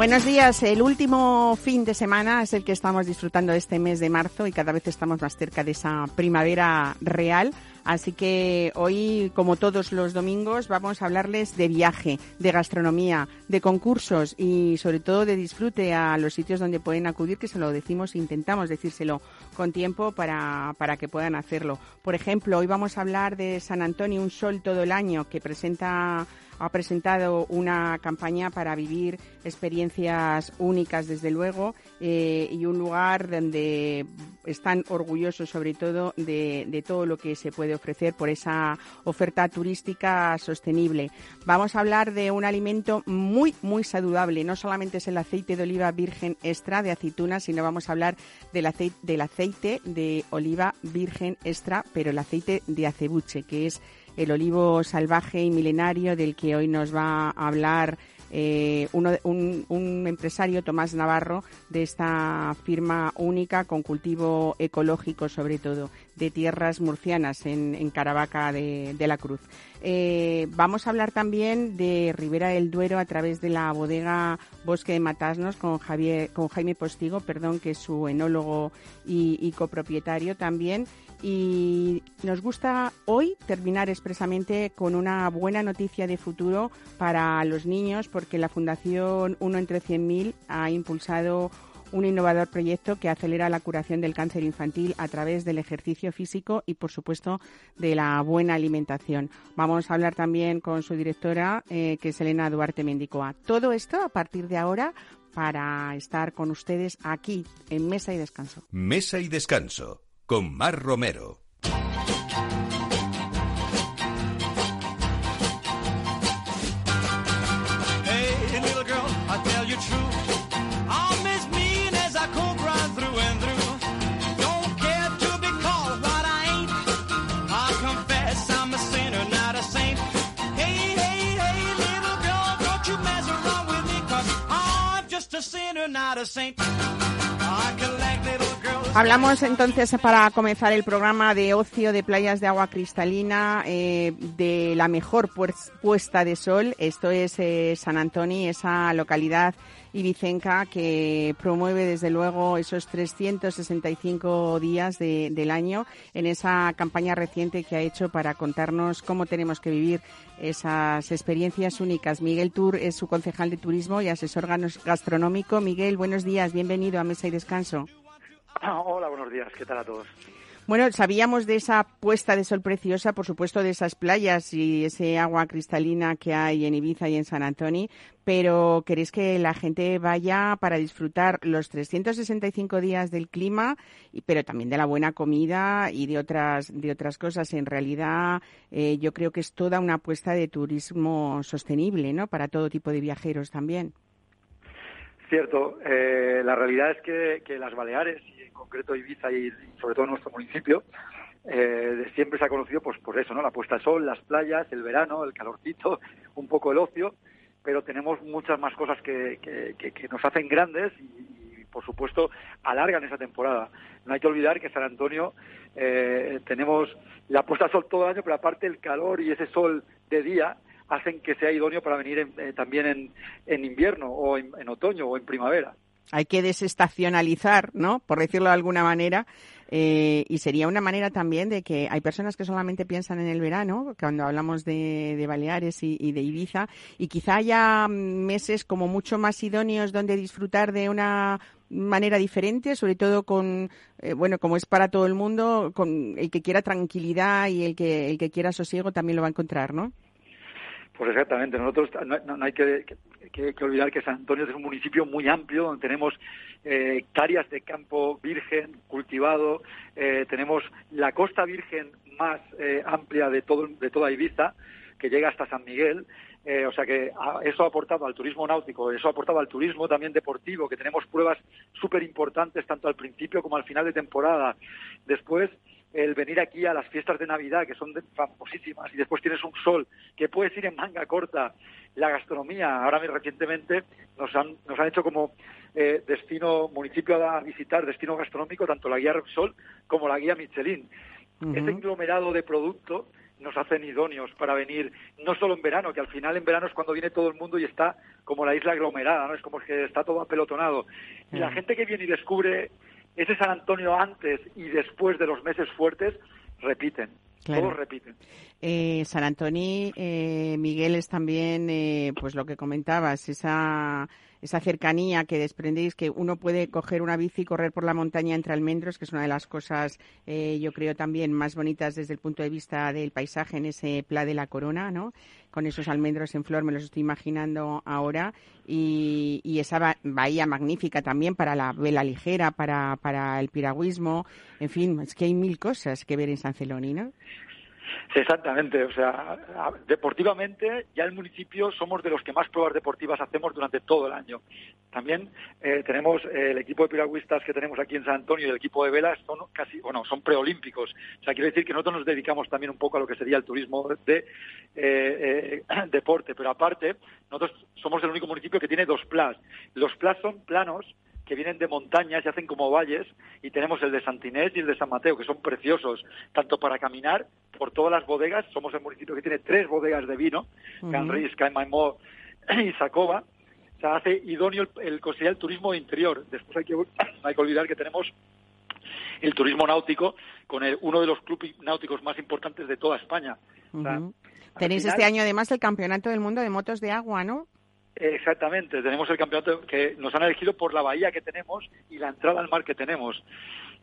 Buenos días. El último fin de semana es el que estamos disfrutando este mes de marzo y cada vez estamos más cerca de esa primavera real. Así que hoy, como todos los domingos, vamos a hablarles de viaje, de gastronomía, de concursos y sobre todo de disfrute a los sitios donde pueden acudir, que se lo decimos, intentamos decírselo con tiempo para, para que puedan hacerlo. Por ejemplo, hoy vamos a hablar de San Antonio, un sol todo el año, que presenta ha presentado una campaña para vivir experiencias únicas, desde luego, eh, y un lugar donde están orgullosos, sobre todo, de, todo lo que se puede ofrecer por esa oferta turística sostenible. Vamos a hablar de un alimento muy, muy saludable. No solamente es el aceite de oliva virgen extra de aceituna, sino vamos a hablar del aceite, del aceite de oliva virgen extra, pero el aceite de acebuche, que es el olivo salvaje y milenario del que hoy nos va a hablar eh, un, empresario, Tomás Navarro, de esta firma única con cultivo ecológico, sobre todo, de tierras murcianas en, Caravaca de, la Cruz. Eh, vamos a hablar también de Ribera del Duero a través de la bodega Bosque de Matasnos con, Javier, con Jaime Postigo, perdón, que es su enólogo y copropietario también y nos gusta hoy terminar expresamente con una buena noticia de futuro para los niños porque la Fundación Uno entre 100.000 ha impulsado un innovador proyecto que acelera la curación del cáncer infantil a través del ejercicio físico y, por supuesto, de la buena alimentación. Vamos a hablar también con su directora, eh, que es Elena Duarte Mendicoa. Todo esto a partir de ahora para estar con ustedes aquí en Mesa y Descanso. Mesa y Descanso con Mar Romero. Hablamos entonces para comenzar el programa de ocio de playas de agua cristalina, eh, de la mejor puesta de sol. Esto es eh, San Antonio, esa localidad ibicenca que promueve desde luego esos 365 días del año en esa campaña reciente que ha hecho para contarnos cómo tenemos que vivir esas experiencias únicas. Miguel Tour es su concejal de turismo y asesor gastronómico. Miguel, buenos días, bienvenido a Mesa y Descanso. Hola, buenos días. ¿Qué tal a todos? Bueno, sabíamos de esa puesta de sol preciosa, por supuesto, de esas playas y ese agua cristalina que hay en Ibiza y en San Antonio, pero ¿queréis que la gente vaya para disfrutar los 365 días del clima, pero también de la buena comida y de otras, de otras cosas? En realidad, eh, yo creo que es toda una apuesta de turismo sostenible, ¿no? Para todo tipo de viajeros también. Cierto, eh, la realidad es que, que las Baleares concreto Ibiza y, sobre todo nuestro municipio, eh, siempre se ha conocido pues por eso, ¿no? La puesta de sol, las playas, el verano, el calorcito, un poco el ocio, pero tenemos muchas más cosas que, que, nos hacen grandes y, por supuesto, alargan esa temporada. No hay que olvidar que San Antonio eh, tenemos la puesta de sol todo el año, pero aparte el calor y ese sol de día hacen que sea idóneo para venir eh, también en, en, invierno o en otoño o en primavera hay que desestacionalizar, ¿no? Por decirlo de alguna manera. Eh, y sería una manera también de que hay personas que solamente piensan en el verano, cuando hablamos de, Baleares y, de Ibiza, y quizá haya meses como mucho más idóneos donde disfrutar de una manera diferente, sobre todo con, eh, bueno, como es para todo el mundo, con el que quiera tranquilidad y el que, el que quiera sosiego también lo va a encontrar, ¿no? Pues exactamente, nosotros no, hay que, olvidar que San Antonio es un municipio muy amplio donde tenemos eh, hectáreas de campo virgen cultivado, eh, tenemos la costa virgen más eh, amplia de, todo, de toda Ibiza, que llega hasta San Miguel, o sea que eso ha aportado al turismo náutico, eso ha aportado al turismo también deportivo, que tenemos pruebas súper importantes tanto al principio como al final de temporada. Después, el venir aquí a las fiestas de Navidad, que son famosísimas, y después tienes un sol, que puedes ir en manga corta. La gastronomía, ahora recientemente nos han, nos han hecho como eh, destino, municipio a visitar, destino gastronómico, tanto la guía Repsol como la guía Michelin. Ese englomerado de producto nos hacen idóneos para venir, no solo en verano, que al final en verano es cuando viene todo el mundo y está como la isla aglomerada, ¿no? Es como que está todo apelotonado. Y la gente que viene y descubre ese San Antonio antes y después de los meses fuertes, repiten. Todos repiten. Eh, San Antonio, eh, Miguel, es también, eh, pues lo que comentabas, esa esa cercanía que desprendéis, que uno puede coger una bici y correr por la montaña entre almendros, que es una de las cosas, eh, yo creo, también más bonitas desde el punto de vista del paisaje en ese Pla de la Corona, ¿no? Con esos almendros en flor, me los estoy imaginando ahora. Y, esa bahía magnífica también para la vela ligera, para, para el piragüismo. En fin, es que hay mil cosas que ver en San Celoni, ¿no? Exactamente, o sea, deportivamente ya el municipio somos de los que más pruebas deportivas hacemos durante todo el año. También eh, tenemos eh, el equipo de piragüistas que tenemos aquí en San Antonio y el equipo de velas son casi, bueno, son preolímpicos. O sea, quiero decir que nosotros nos dedicamos también un poco a lo que sería el turismo de eh, deporte, pero aparte nosotros somos el único municipio que tiene dos plas. Los plas son planos que vienen de montañas y hacen como valles, y tenemos el de Santinés y el de San Mateo, que son preciosos, tanto para caminar por todas las bodegas, somos el municipio que tiene tres bodegas de vino, uh Canris, y Sacoba, o sea, hace idóneo el, el, el turismo interior. Después hay que, hay que olvidar que tenemos el turismo náutico con el, uno de los clubes náuticos más importantes de toda España. Tenéis este año además el Campeonato del Mundo de Motos de Agua, ¿no? Exactamente, tenemos el campeonato que nos han elegido por la bahía que tenemos y la entrada al mar que tenemos.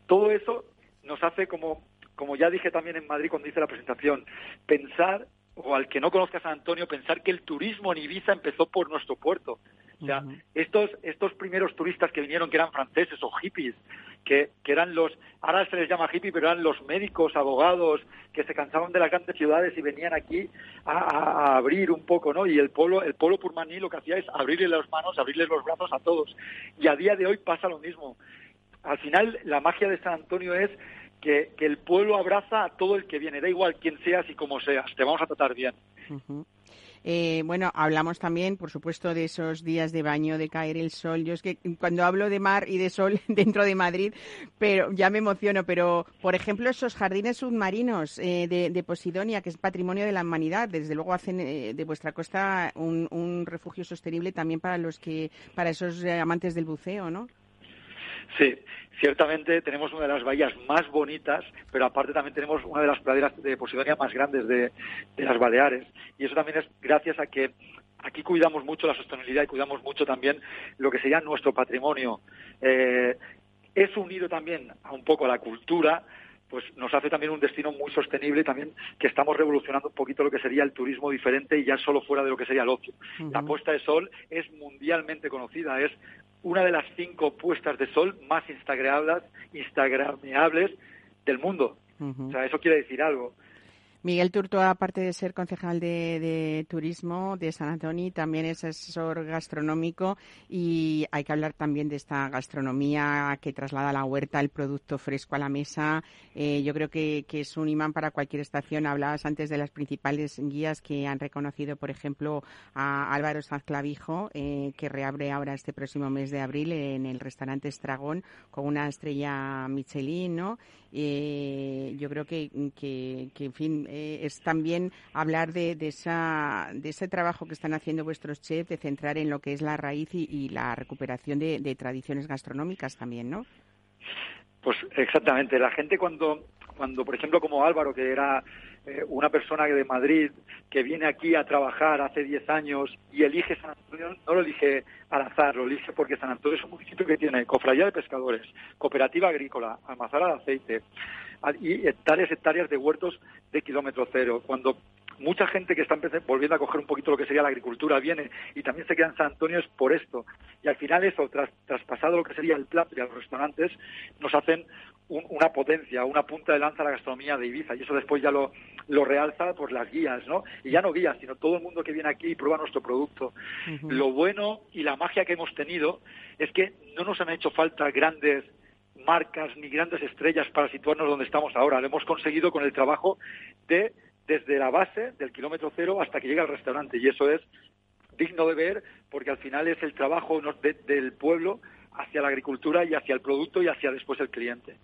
Todo eso nos hace, como, como ya dije también en Madrid cuando hice la presentación, pensar, o al que no conozca San Antonio, pensar que el turismo en Ibiza empezó por nuestro puerto. O sea, estos, estos primeros turistas que vinieron, que eran franceses o hippies, que, que, eran los, ahora se les llama hippie, pero eran los médicos, abogados, que se cansaban de las grandes ciudades y venían aquí a, abrir un poco, ¿no? Y el pueblo, el pueblo purmaní lo que hacía es abrirle las manos, abrirle los brazos a todos. Y a día de hoy pasa lo mismo. Al final, la magia de San Antonio es que, que el pueblo abraza a todo el que viene, da igual quién seas y cómo seas, te vamos a tratar bien. Eh, bueno, hablamos también, por supuesto, de esos días de baño, de caer el sol. Yo es que cuando hablo de mar y de sol dentro de Madrid, pero ya me emociono. Pero, por ejemplo, esos jardines submarinos eh, de, Posidonia, que es patrimonio de la humanidad, desde luego hacen eh, de vuestra costa un, un, refugio sostenible también para los que, para esos amantes del buceo, ¿no? Sí, ciertamente tenemos una de las bahías más bonitas, pero aparte también tenemos una de las praderas de Posidonia más grandes de, las Baleares. Y eso también es gracias a que aquí cuidamos mucho la sostenibilidad y cuidamos mucho también lo que sería nuestro patrimonio. Eh, es unido también a un poco a la cultura, pues nos hace también un destino muy sostenible y también que estamos revolucionando un poquito lo que sería el turismo diferente y ya solo fuera de lo que sería el ocio. La puesta de sol es mundialmente conocida, es una de las cinco puestas de sol más instagrameables, del mundo. O sea, eso quiere decir algo. Miguel Turto, aparte de ser concejal de, turismo de San Antonio, también es asesor gastronómico y hay que hablar también de esta gastronomía que traslada a la huerta el producto fresco a la mesa. Eh, yo creo que, es un imán para cualquier estación. Hablabas antes de las principales guías que han reconocido, por ejemplo, a Álvaro Sanz Clavijo, eh, que reabre ahora este próximo mes de abril en el restaurante Estragón con una estrella Michelin, ¿no? Eh, yo creo que, que, en fin, eh, es también hablar de, de, esa, de ese trabajo que están haciendo vuestros chefs, de centrar en lo que es la raíz y, la recuperación de, tradiciones gastronómicas también, ¿no? Pues exactamente. La gente cuando, cuando por ejemplo, como Álvaro, que era eh, una persona de Madrid que viene aquí a trabajar hace 10 años y elige San Antonio, no lo elige al azar, lo elige porque San Antonio es un municipio que tiene cofradía de pescadores, cooperativa agrícola, almazara de aceite y hectáreas, hectáreas de huertos de kilómetro cero. Cuando mucha gente que está volviendo a coger un poquito lo que sería la agricultura viene y también se queda en San Antonio es por esto. Y al final eso, tras, traspasado lo que sería el plato y a los restaurantes, nos hacen una potencia, una punta de lanza a la gastronomía de Ibiza y eso después ya lo, lo realza por las guías, ¿no? Y ya no guías, sino todo el mundo que viene aquí y prueba nuestro producto. Lo bueno y la magia que hemos tenido es que no nos han hecho falta grandes marcas ni grandes estrellas para situarnos donde estamos ahora. Lo hemos conseguido con el trabajo de desde la base del kilómetro cero hasta que llega al restaurante y eso es digno de ver porque al final es el trabajo del pueblo hacia la agricultura y hacia el producto y hacia después el cliente.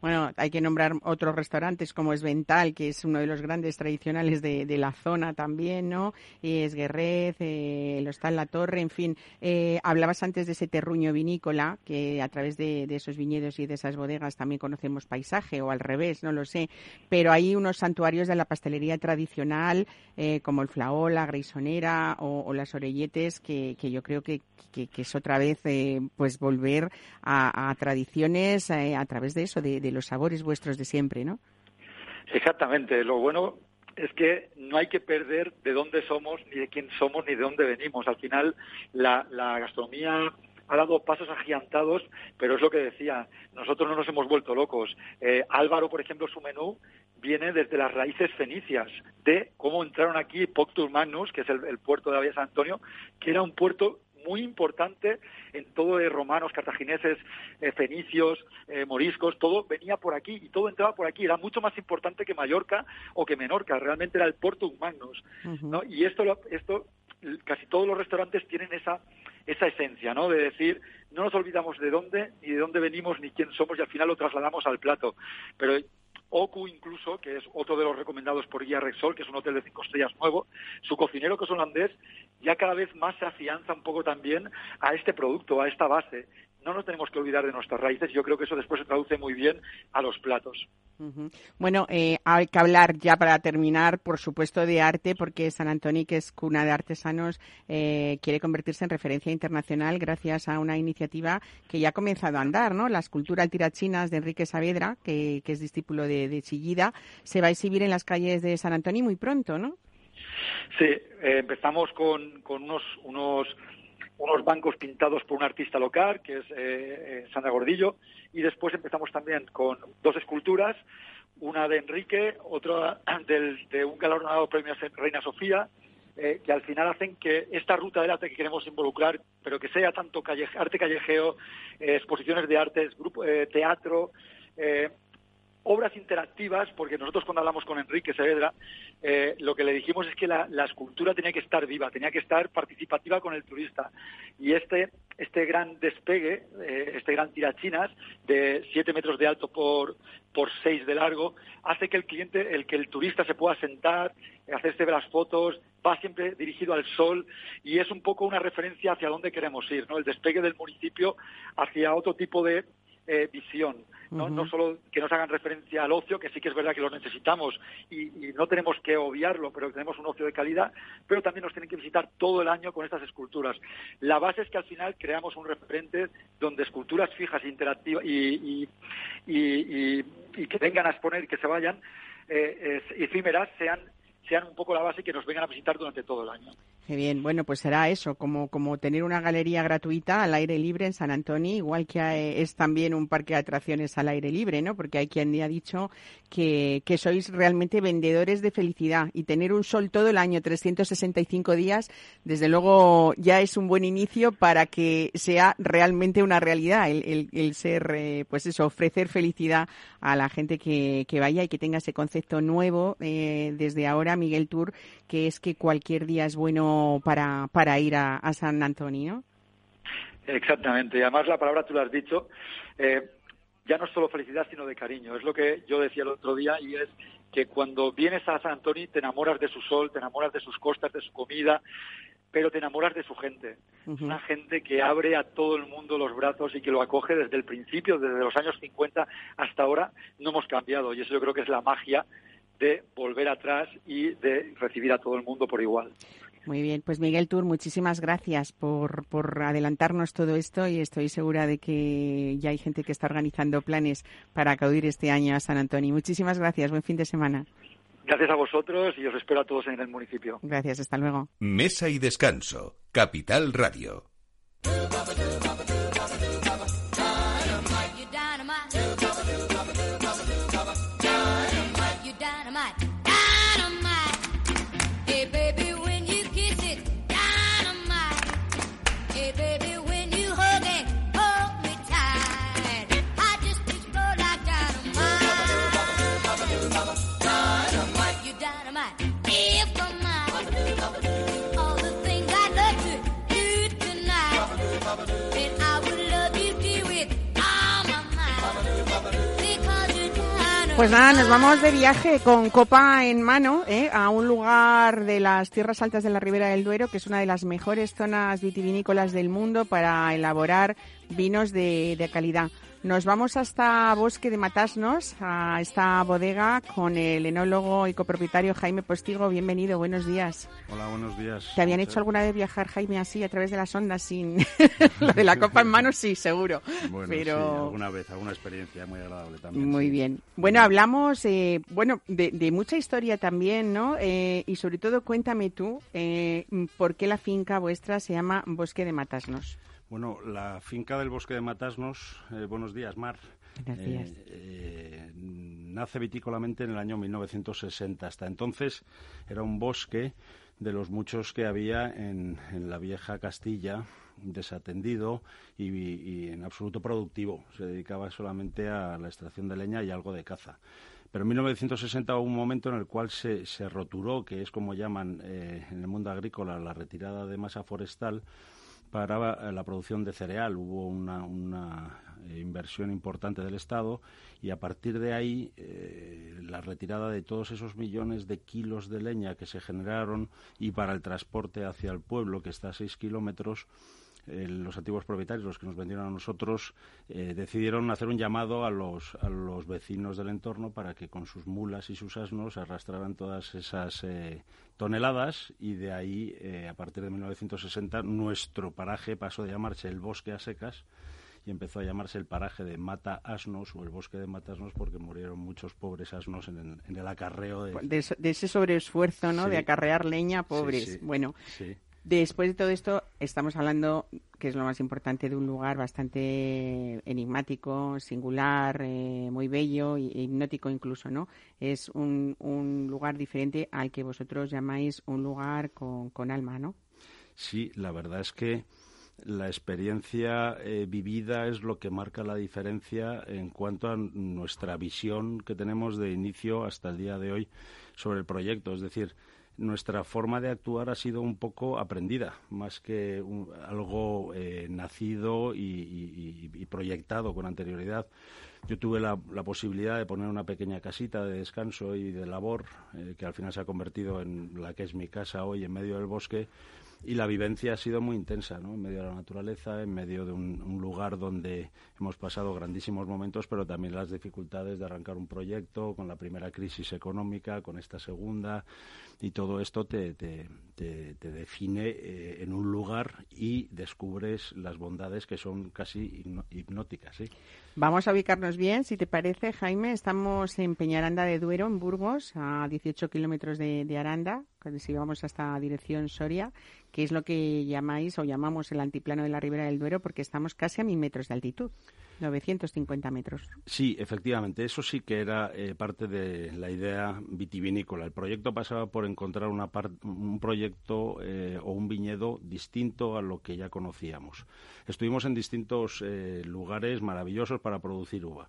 Bueno, hay que nombrar otros restaurantes como es Vental, que es uno de los grandes tradicionales de, la zona también, ¿no? Es Guerrez, eh, está en la Torre, en fin. Eh, hablabas antes de ese terruño vinícola, que a través de, esos viñedos y de esas bodegas también conocemos paisaje, o al revés, no lo sé. Pero hay unos santuarios de la pastelería tradicional, eh, como el Flaola, Greisonera o, las Orelletes, que, yo creo que, que, que es otra vez, pues volver a, tradiciones eh, a través de eso, de, los sabores vuestros de siempre, ¿no? Exactamente. Lo bueno es que no hay que perder de dónde somos, ni de quién somos, ni de dónde venimos. Al final, la, gastronomía ha dado pasos agigantados, pero es lo que decía, nosotros no nos hemos vuelto locos. Eh, Álvaro, por ejemplo, su menú viene desde las raíces fenicias, de cómo entraron aquí Poctus Magnus, que es el, el puerto de la Vía San Antonio, que era un puerto muy importante en todo de romanos, cartagineses, eh, fenicios, eh, moriscos, todo venía por aquí y todo entraba por aquí. Era mucho más importante que Mallorca o que Menorca. Realmente era el Porto Magnus. ¿no? Y esto, esto, casi todos los restaurantes tienen esa esa esencia, ¿no? De decir, no nos olvidamos de dónde, ni de dónde venimos, ni quién somos, y al final lo trasladamos al plato. Pero Oku incluso, que es otro de los recomendados por Guía que es un hotel de cinco estrellas nuevo, su cocinero que es holandés, ya cada vez más se afianza un poco también a este producto, a esta base no nos tenemos que olvidar de nuestras raíces yo creo que eso después se traduce muy bien a los platos. Bueno, eh, hay que hablar ya para terminar, por supuesto, de arte, porque San Antonio, que es cuna de artesanos, eh, quiere convertirse en referencia internacional gracias a una iniciativa que ya ha comenzado a andar, ¿no? La escultura Altirachinas de Enrique Saavedra, que, es discípulo de, Chillida, se va a exhibir en las calles de San Antonio muy pronto, ¿no? Sí, eh, empezamos con, con unos, unos unos bancos pintados por un artista local, que es eh, eh, Sandra Gordillo, y después empezamos también con dos esculturas, una de Enrique, otra del, de un galardonado premio Reina Sofía, eh, que al final hacen que esta ruta del arte que queremos involucrar, pero que sea tanto arte callejeo, exposiciones de artes, grupo, teatro, obras interactivas, porque nosotros cuando hablamos con Enrique Saavedra, eh, lo que le dijimos es que la, escultura tenía que estar viva, tenía que estar participativa con el turista. Y este, este gran despegue, eh, este gran tirachinas de 7 metros de alto por, por 6 de largo, hace que el cliente, el que el turista se pueda sentar, hacerse las fotos, va siempre dirigido al sol y es un poco una referencia hacia dónde queremos ir, ¿no? El despegue del municipio hacia otro tipo de eh, visión. ¿no? no solo que nos hagan referencia al ocio, que sí que es verdad que lo necesitamos y, no tenemos que obviarlo, pero tenemos un ocio de calidad, pero también nos tienen que visitar todo el año con estas esculturas. La base es que al final creamos un referente donde esculturas fijas, interactivas y, y, que vengan a exponer y que se vayan, eh, efímeras, sean sean un poco la base y que nos vengan a visitar durante todo el año. Qué bien, bueno, pues será eso, como, como tener una galería gratuita al aire libre en San Antonio, igual que eh, es también un parque de atracciones al aire libre, ¿no? Porque hay quien ha dicho que, que sois realmente vendedores de felicidad y tener un sol todo el año, 365 días, desde luego ya es un buen inicio para que sea realmente una realidad el, el, ser, eh, pues eso, ofrecer felicidad a la gente que, que vaya y que tenga ese concepto nuevo eh, desde ahora, Miguel Tour, que es que cualquier día es bueno para, para ir a, San Antonio. Exactamente, y además la palabra tú lo has dicho, eh, ya no es solo felicidad, sino de cariño. Es lo que yo decía el otro día y es que cuando vienes a San Antonio te enamoras de su sol, te enamoras de sus costas, de su comida, pero te enamoras de su gente. Una gente que abre a todo el mundo los brazos y que lo acoge desde el principio, desde los años 50 hasta ahora, no hemos cambiado. Y eso yo creo que es la magia de volver atrás y de recibir a todo el mundo por igual. Muy bien, pues Miguel Tour, muchísimas gracias por, por adelantarnos todo esto y estoy segura de que ya hay gente que está organizando planes para acudir este año a San Antonio. Muchísimas gracias, buen fin de semana. Gracias a vosotros y os espero a todos en el municipio. Gracias, hasta luego. Mesa y descanso, Capital Radio. Pues nada, nos vamos de viaje con copa en mano ¿eh? a un lugar de las tierras altas de la Ribera del Duero, que es una de las mejores zonas vitivinícolas del mundo para elaborar vinos de, de calidad. Nos vamos hasta Bosque de Matasnos, a esta bodega, con el enólogo y copropietario Jaime Postigo. Bienvenido, buenos días. Hola, buenos días. ¿Te habían hecho alguna vez viajar, Jaime, así a través de las ondas sin lo de la copa en mano? Sí, seguro. Bueno, Pero... sí, alguna vez, alguna experiencia muy agradable también. Muy sí. bien. Bueno, hablamos, eh, bueno, de, de mucha historia también, ¿no? Eh, y sobre todo, cuéntame tú, eh, ¿por qué la finca vuestra se llama Bosque de Matasnos? Bueno, la finca del Bosque de Matasnos, eh, buenos días, Mar. Buenos días. Eh, eh, nace vitícolamente en el año 1960. Hasta entonces era un bosque de los muchos que había en, en la vieja Castilla, desatendido y, y en absoluto productivo. Se dedicaba solamente a la extracción de leña y algo de caza. Pero en 1960 hubo un momento en el cual se, se roturó, que es como llaman eh, en el mundo agrícola la retirada de masa forestal, para la producción de cereal. Hubo una, una eh, inversión importante del Estado y a partir de ahí eh, la retirada de todos esos millones de kilos de leña que se generaron y para el transporte hacia el pueblo, que está a seis kilómetros, eh, los antiguos propietarios, los que nos vendieron a nosotros, eh, decidieron hacer un llamado a los, a los vecinos del entorno para que con sus mulas y sus asnos arrastraran todas esas eh, toneladas y de ahí, eh, a partir de 1960, nuestro paraje pasó de llamarse el bosque a secas y empezó a llamarse el paraje de Mata Asnos o el bosque de Mata Asnos porque murieron muchos pobres asnos en el, en el acarreo de... De ese sobreesfuerzo, ¿no? Sí. De acarrear leña, pobres. Sí, sí. Bueno. Después de todo esto, estamos hablando, que es lo más importante, de un lugar bastante enigmático, singular, eh, muy bello e hipnótico incluso, ¿no? Es un, un lugar diferente al que vosotros llamáis un lugar con, con alma, ¿no? Sí, la verdad es que la experiencia eh, vivida es lo que marca la diferencia en cuanto a nuestra visión que tenemos de inicio hasta el día de hoy sobre el proyecto. Es decir, nuestra forma de actuar ha sido un poco aprendida, más que algo eh, nacido y, proyectado con anterioridad. Yo tuve la, la posibilidad de poner una pequeña casita de descanso y de labor, eh, que al final se ha convertido en la que es mi casa hoy, en medio del bosque, y la vivencia ha sido muy intensa, ¿no? En medio de la naturaleza, en medio de un, un lugar donde hemos pasado grandísimos momentos, pero también las dificultades de arrancar un proyecto, con la primera crisis económica, con esta segunda, y todo esto te, te, te- te define eh, en un lugar y descubres las bondades que son casi hipnóticas, ¿sí? Vamos a ubicarnos bien, si te parece, Jaime. Estamos en Peñaranda de Duero, en Burgos, a 18 kilómetros de, Aranda, si vamos hasta dirección Soria, que es lo que llamáis o llamamos el antiplano de la Ribera del Duero, porque estamos casi a mil metros de altitud, 950 metros. Sí, efectivamente, eso sí que era eh, parte de la idea vitivinícola. El proyecto pasaba por encontrar una un proyecto eh, o un viñedo distinto a lo que ya conocíamos. Estuvimos en distintos eh, lugares maravillosos para producir uva.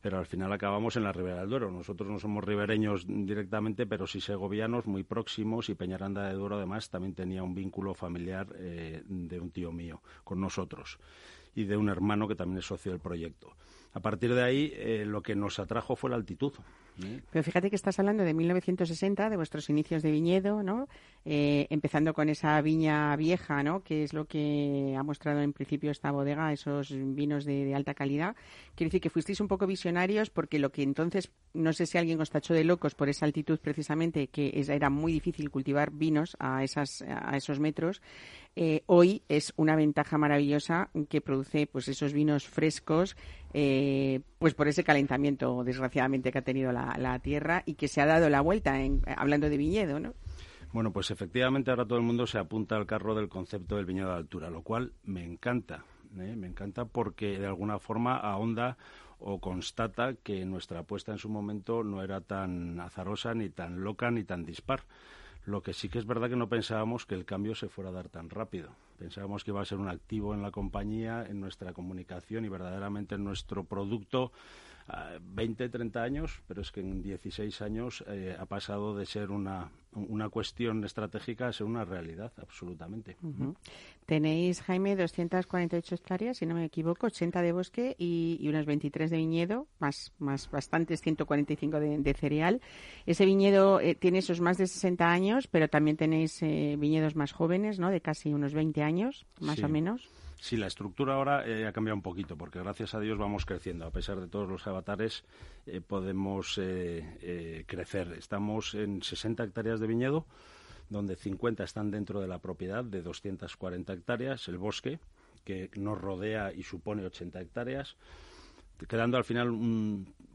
Pero al final acabamos en la Ribera del Duero. Nosotros no somos ribereños directamente, pero sí segovianos, muy próximos, y Peñaranda de Duero además también tenía un vínculo familiar eh, de un tío mío con nosotros y de un hermano que también es socio del proyecto. A partir de ahí, eh, lo que nos atrajo fue la altitud. ¿eh? Pero fíjate que estás hablando de 1960, de vuestros inicios de viñedo, ¿no? Eh, empezando con esa viña vieja, ¿no? Que es lo que ha mostrado en principio esta bodega, esos vinos de, de alta calidad. Quiero decir que fuisteis un poco visionarios porque lo que entonces, no sé si alguien os tachó de locos por esa altitud precisamente, que es- era muy difícil cultivar vinos a, esas, a esos metros, eh, hoy es una ventaja maravillosa que produce pues esos vinos frescos eh, pues por ese calentamiento desgraciadamente que ha tenido la, tierra y que se ha dado la vuelta en, hablando de viñedo ¿no? Bueno, pues efectivamente ahora todo el mundo se apunta al carro del concepto del viñedo de altura, lo cual me encanta. ¿eh? Me encanta porque de alguna forma ahonda o constata que nuestra apuesta en su momento no era tan azarosa, ni tan loca, ni tan dispar. Lo que sí que es verdad que no pensábamos que el cambio se fuera a dar tan rápido. Pensábamos que iba a ser un activo en la compañía, en nuestra comunicación y verdaderamente en nuestro producto 20, 30 años, pero es que en 16 años eh, ha pasado de ser una, una cuestión estratégica a ser una realidad, absolutamente. Tenéis, Jaime, 248 hectáreas, si no me equivoco, 80 de bosque y, unas 23 de viñedo, más, más bastantes, 145 de, de cereal. Ese viñedo eh, tiene esos más de 60 años, pero también tenéis eh, viñedos más jóvenes, ¿no? De casi unos 20 años, más o menos. Sí, la estructura ahora eh, ha cambiado un poquito, porque gracias a Dios vamos creciendo. A pesar de todos los avatares, eh, podemos eh, crecer. Estamos en 60 hectáreas de viñedo, donde 50 están dentro de la propiedad de 240 hectáreas, el bosque, que nos rodea y supone 80 hectáreas quedando al final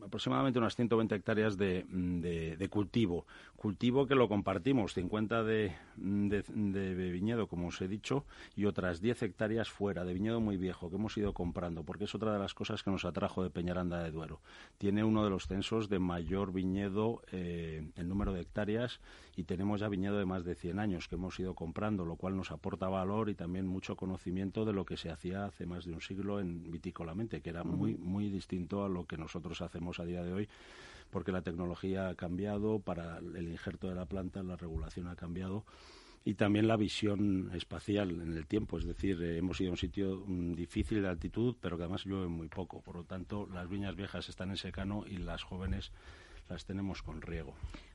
aproximadamente unas 120 hectáreas de, de, cultivo. Cultivo que lo compartimos, 50 de, de, viñedo, como os he dicho, y otras 10 hectáreas fuera, de viñedo muy viejo, que hemos ido comprando, porque es otra de las cosas que nos atrajo de Peñaranda de Duero. Tiene uno de los censos de mayor viñedo eh, en número de hectáreas y tenemos ya viñedo de más de 100 años que hemos ido comprando, lo cual nos aporta valor y también mucho conocimiento de lo que se hacía hace más de un siglo en vitícolamente, que era muy, muy distinto a lo que nosotros hacemos a día de hoy porque la tecnología ha cambiado para el injerto de la planta, la regulación ha cambiado y también la visión espacial en el tiempo. Es decir, eh, hemos ido a un sitio mm, difícil de altitud, pero que además llueve muy poco. Por lo tanto, las viñas viejas están en secano y las jóvenes las tenemos con riego.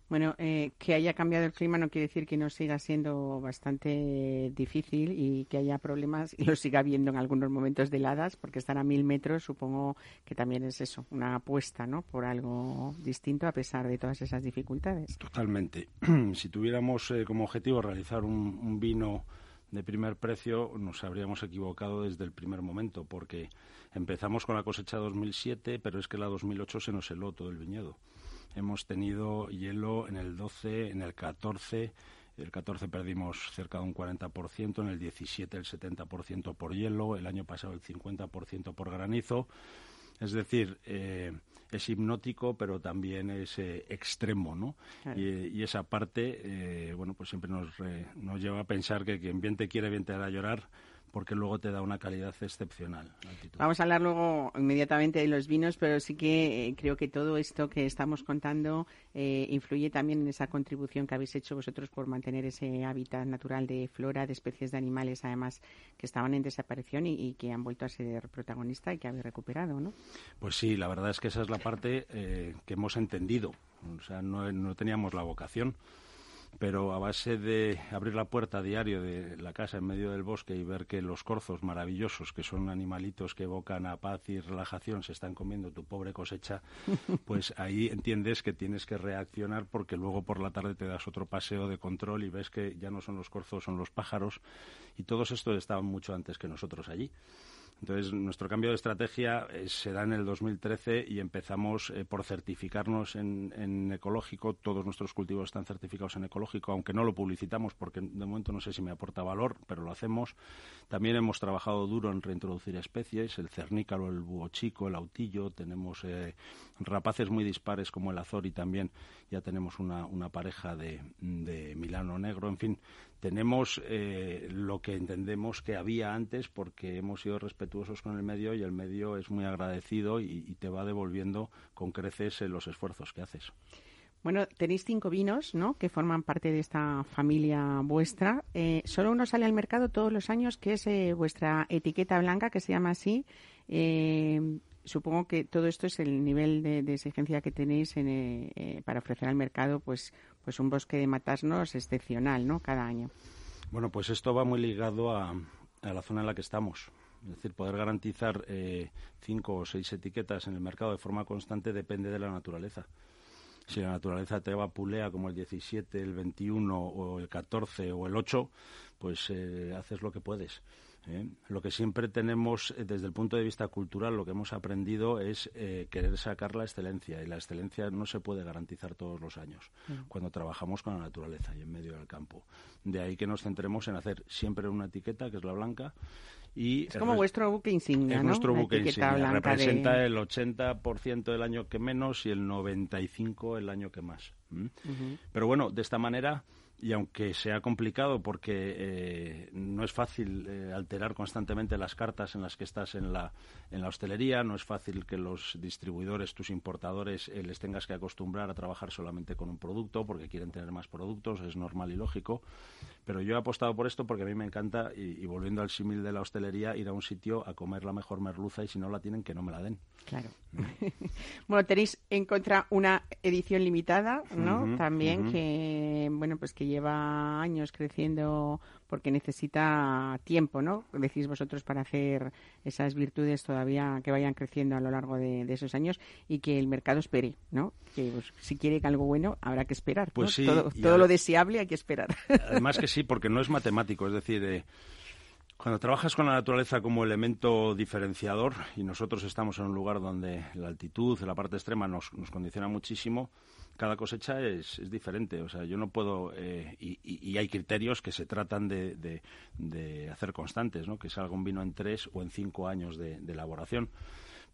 Bueno, eh, que haya cambiado el clima no quiere decir que no siga siendo bastante difícil y que haya problemas y lo siga habiendo en algunos momentos de heladas, porque estar a mil metros supongo que también es eso, una apuesta ¿no? por algo distinto a pesar de todas esas dificultades. Totalmente. si tuviéramos eh, como objetivo realizar un, un vino de primer precio, nos habríamos equivocado desde el primer momento, porque empezamos con la cosecha 2007, pero es que la 2008 se nos heló todo el viñedo. Hemos tenido hielo en el 12, en el 14. El 14 perdimos cerca de un 40%, en el 17 el 70% por hielo, el año pasado el 50% por granizo. Es decir, eh, es hipnótico, pero también es eh, extremo, ¿no? Y, esa parte, eh, bueno, pues siempre nos, nos lleva a pensar que quien bien te quiere, bien te hará llorar porque luego te da una calidad excepcional. Vamos a hablar luego inmediatamente de los vinos, pero sí que eh, creo que todo esto que estamos contando eh, influye también en esa contribución que habéis hecho vosotros por mantener ese hábitat natural de flora, de especies de animales, además que estaban en desaparición y, que han vuelto a ser protagonista y que habéis recuperado, ¿no? Pues sí, la verdad es que esa es la parte eh, que hemos entendido. O sea, no, no teníamos la vocación pero a base de abrir la puerta a diario de la casa en medio del bosque y ver que los corzos maravillosos, que son animalitos que evocan a paz y relajación, se están comiendo tu pobre cosecha, pues ahí entiendes que tienes que reaccionar porque luego por la tarde te das otro paseo de control y ves que ya no son los corzos, son los pájaros y todos estos estaban mucho antes que nosotros allí. Entonces, nuestro cambio de estrategia eh, se da en el 2013 y empezamos eh, por certificarnos en, ecológico. Todos nuestros cultivos están certificados en ecológico, aunque no lo publicitamos porque de momento no sé si me aporta valor, pero lo hacemos. También hemos trabajado duro en reintroducir especies, el cernícalo, el búho chico, el autillo. Tenemos eh, rapaces muy dispares como el azor y también ya tenemos una, una pareja de, de Milano negro. En fin, tenemos eh, lo que entendemos que había antes porque hemos sido respetuosos con el medio y el medio es muy agradecido y, te va devolviendo con creces los esfuerzos que haces. Bueno, tenéis cinco vinos, ¿no? Que forman parte de esta familia vuestra. Eh, solo uno sale al mercado todos los años, que es eh, vuestra etiqueta blanca, que se llama así. supongo que todo esto es el nivel de, exigencia que tenéis para ofrecer al mercado, pues, pues un bosque de matasnos excepcional, ¿no? Cada año. Bueno, pues esto va muy ligado a, la zona en la que estamos. Es decir, poder garantizar eh, cinco o seis etiquetas en el mercado de forma constante depende de la naturaleza. Si la naturaleza te va pulea como el 17, el 21 o el 14 o el 8, pues eh, haces lo que puedes. ¿Eh? Lo que siempre tenemos eh, desde el punto de vista cultural, lo que hemos aprendido es eh, querer sacar la excelencia y la excelencia no se puede garantizar todos los años mm. cuando trabajamos con la naturaleza y en medio del campo. De ahí que nos centremos en hacer siempre una etiqueta, que es la blanca, y es como vuestro buque insignia, es nuestro buque insignia. Representa el 80% del año que menos y el 95% el año que más. Pero bueno, de esta manera y aunque sea complicado porque eh, no es fácil eh, alterar constantemente las cartas en las que estás en la, en la hostelería, no es fácil que los distribuidores, tus importadores, eh, les tengas que acostumbrar a trabajar solamente con un producto porque quieren tener más productos, es normal y lógico. Pero yo he apostado por esto porque a mí me encanta, y, volviendo al símil de la hostelería, ir a un sitio a comer la mejor merluza y si no la tienen, que no me la den. Claro. bueno, tenéis en contra una edición limitada, ¿no? También que, bueno, pues que lleva años creciendo porque necesita tiempo, ¿no? Decís vosotros para hacer esas virtudes todavía que vayan creciendo a lo largo de, esos años y que el mercado espere, ¿no? Que pues, si quiere algo bueno habrá que esperar. Pues sí, todo, lo deseable hay que esperar. Además que sí, porque no es matemático, es decir, eh, cuando trabajas con la naturaleza como elemento diferenciador y nosotros estamos en un lugar donde la altitud, la parte extrema nos, nos condiciona muchísimo, cada cosecha es, es, diferente. O sea, yo no puedo. Eh, y, hay criterios que se tratan de, de, hacer constantes, ¿no? Que salga un vino en tres o en cinco años de, elaboración.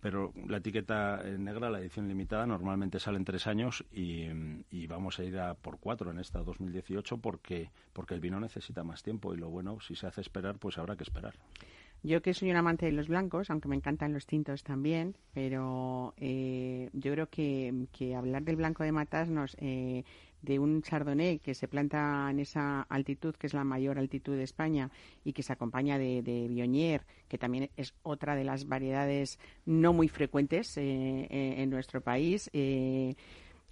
Pero la etiqueta negra, la edición limitada, normalmente sale en tres años y, y, vamos a ir a por cuatro en esta 2018 porque, porque el vino necesita más tiempo y lo bueno, si se hace esperar, pues habrá que esperar. Yo que soy un amante de los blancos, aunque me encantan los tintos también, pero eh, yo creo que, hablar del blanco de Matasnos, eh, de un chardonnay que se planta en esa altitud, que es la mayor altitud de España, y que se acompaña de, de Bionier, que también es otra de las variedades no muy frecuentes eh, en nuestro país, y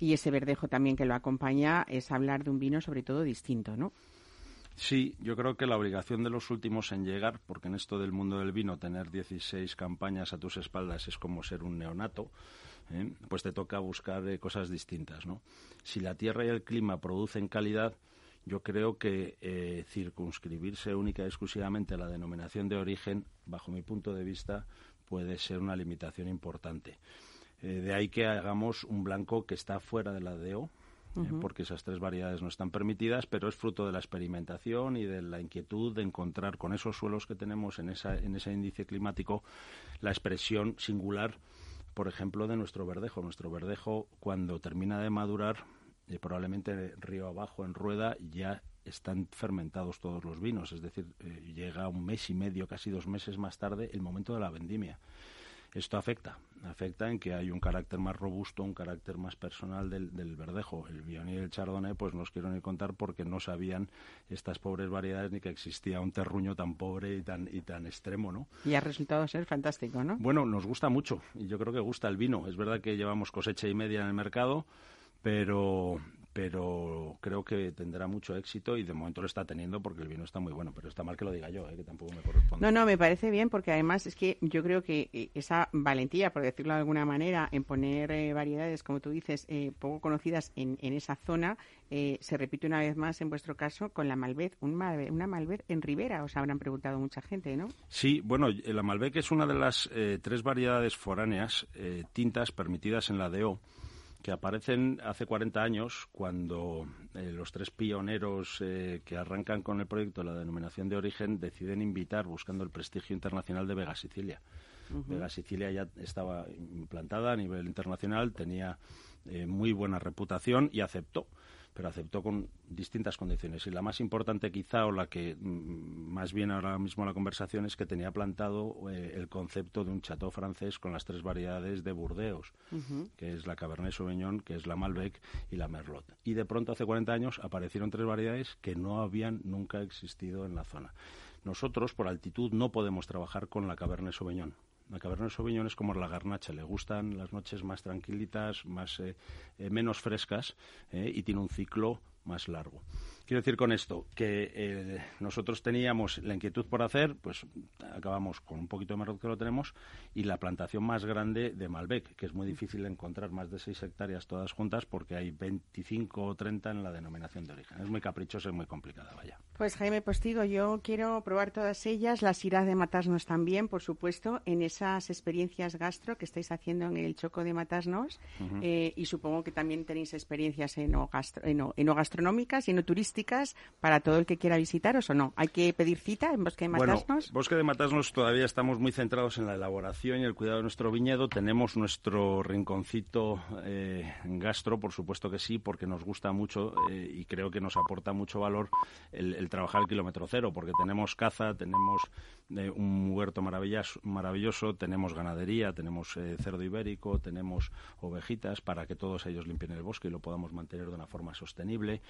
ese verdejo también que lo acompaña, es hablar de un vino sobre todo distinto, ¿no? Sí, yo creo que la obligación de los últimos en llegar, porque en esto del mundo del vino tener 16 campañas a tus espaldas es como ser un neonato, ¿eh? pues te toca buscar eh, cosas distintas. ¿no? Si la tierra y el clima producen calidad, yo creo que eh, circunscribirse única y exclusivamente a la denominación de origen, bajo mi punto de vista, puede ser una limitación importante. de ahí que hagamos un blanco que está fuera de la DO, eh, porque esas tres variedades no están permitidas, pero es fruto de la experimentación y de la inquietud de encontrar con esos suelos que tenemos en, esa, en ese índice climático la expresión singular, por ejemplo, de nuestro verdejo. Nuestro verdejo, cuando termina de madurar, eh, probablemente río abajo en rueda, ya están fermentados todos los vinos, es decir, eh, llega un mes y medio, casi dos meses más tarde, el momento de la vendimia. Esto afecta, afecta en que hay un carácter más robusto, un carácter más personal del, verdejo. El Viognier y el Chardonnay, pues no os quiero ni contar porque no sabían estas pobres variedades ni que existía un terruño tan pobre y tan, y tan extremo, ¿no? Y ha resultado ser fantástico, ¿no? Bueno, nos gusta mucho y yo creo que gusta el vino. Es verdad que llevamos cosecha y media en el mercado, pero, pero creo que tendrá mucho éxito y de momento lo está teniendo porque el vino está muy bueno, pero está mal que lo diga yo, ¿eh? que tampoco me corresponde. No, no, me parece bien porque además es que yo creo que eh, esa valentía, por decirlo de alguna manera, en poner eh, variedades, como tú dices, poco conocidas en, en esa zona, se repite una vez más en vuestro caso con la Malbec, un una Malbec en Ribera, os habrán preguntado mucha gente, ¿no? Sí, bueno, la Malbec es una de las tres variedades foráneas tintas permitidas en la DO que aparecen hace 40 años cuando eh, los tres pioneros eh, que arrancan con el proyecto la denominación de origen deciden invitar buscando el prestigio internacional de Vega Sicilia. Vega Sicilia ya estaba implantada a nivel internacional, tenía eh, muy buena reputación y aceptó pero aceptó con distintas condiciones. Y la más importante quizá, o la que mm, más bien ahora mismo la conversación, es que tenía plantado eh, el concepto de un chateau francés con las tres variedades de Burdeos, que es la Cabernet Sauvignon, que es la Malbec y la Merlot. Y de pronto, hace 40 años, aparecieron tres variedades que no habían nunca existido en la zona. Nosotros, por altitud, no podemos trabajar con la Cabernet Sauvignon la Cabernet Sauvignon es como la garnacha, le gustan las noches más tranquilitas, más eh, eh, menos frescas eh, y tiene un ciclo más largo. Quiero decir con esto que eh, nosotros teníamos la inquietud por hacer, pues acabamos con un poquito de Merlot que lo tenemos, y la plantación más grande de Malbec, que es muy difícil encontrar más de 6 hectáreas todas juntas porque hay 25 o 30 en la denominación de origen. Es muy caprichoso y muy complicada, vaya. Pues Jaime Postigo, yo quiero probar todas ellas, las irás de Matasnos también, por supuesto, en esas experiencias gastro que estáis haciendo en el Choco de Matasnos, eh, y supongo que también tenéis experiencias en o, gastro, en, gastronómicas y no turísticas para todo el que quiera visitaros o no. ¿Hay que pedir cita en Bosque de Matasnos? Bueno, Bosque de Matasnos todavía estamos muy centrados en la elaboración y el cuidado de nuestro viñedo. Tenemos nuestro rinconcito eh, gastro, por supuesto que sí, porque nos gusta mucho eh, y creo que nos aporta mucho valor el, trabajar el kilómetro cero, porque tenemos caza, tenemos eh, un huerto maravilloso, maravilloso, tenemos ganadería, tenemos cerdo ibérico, tenemos ovejitas para que todos ellos limpien el bosque y lo podamos mantener de una forma sostenible.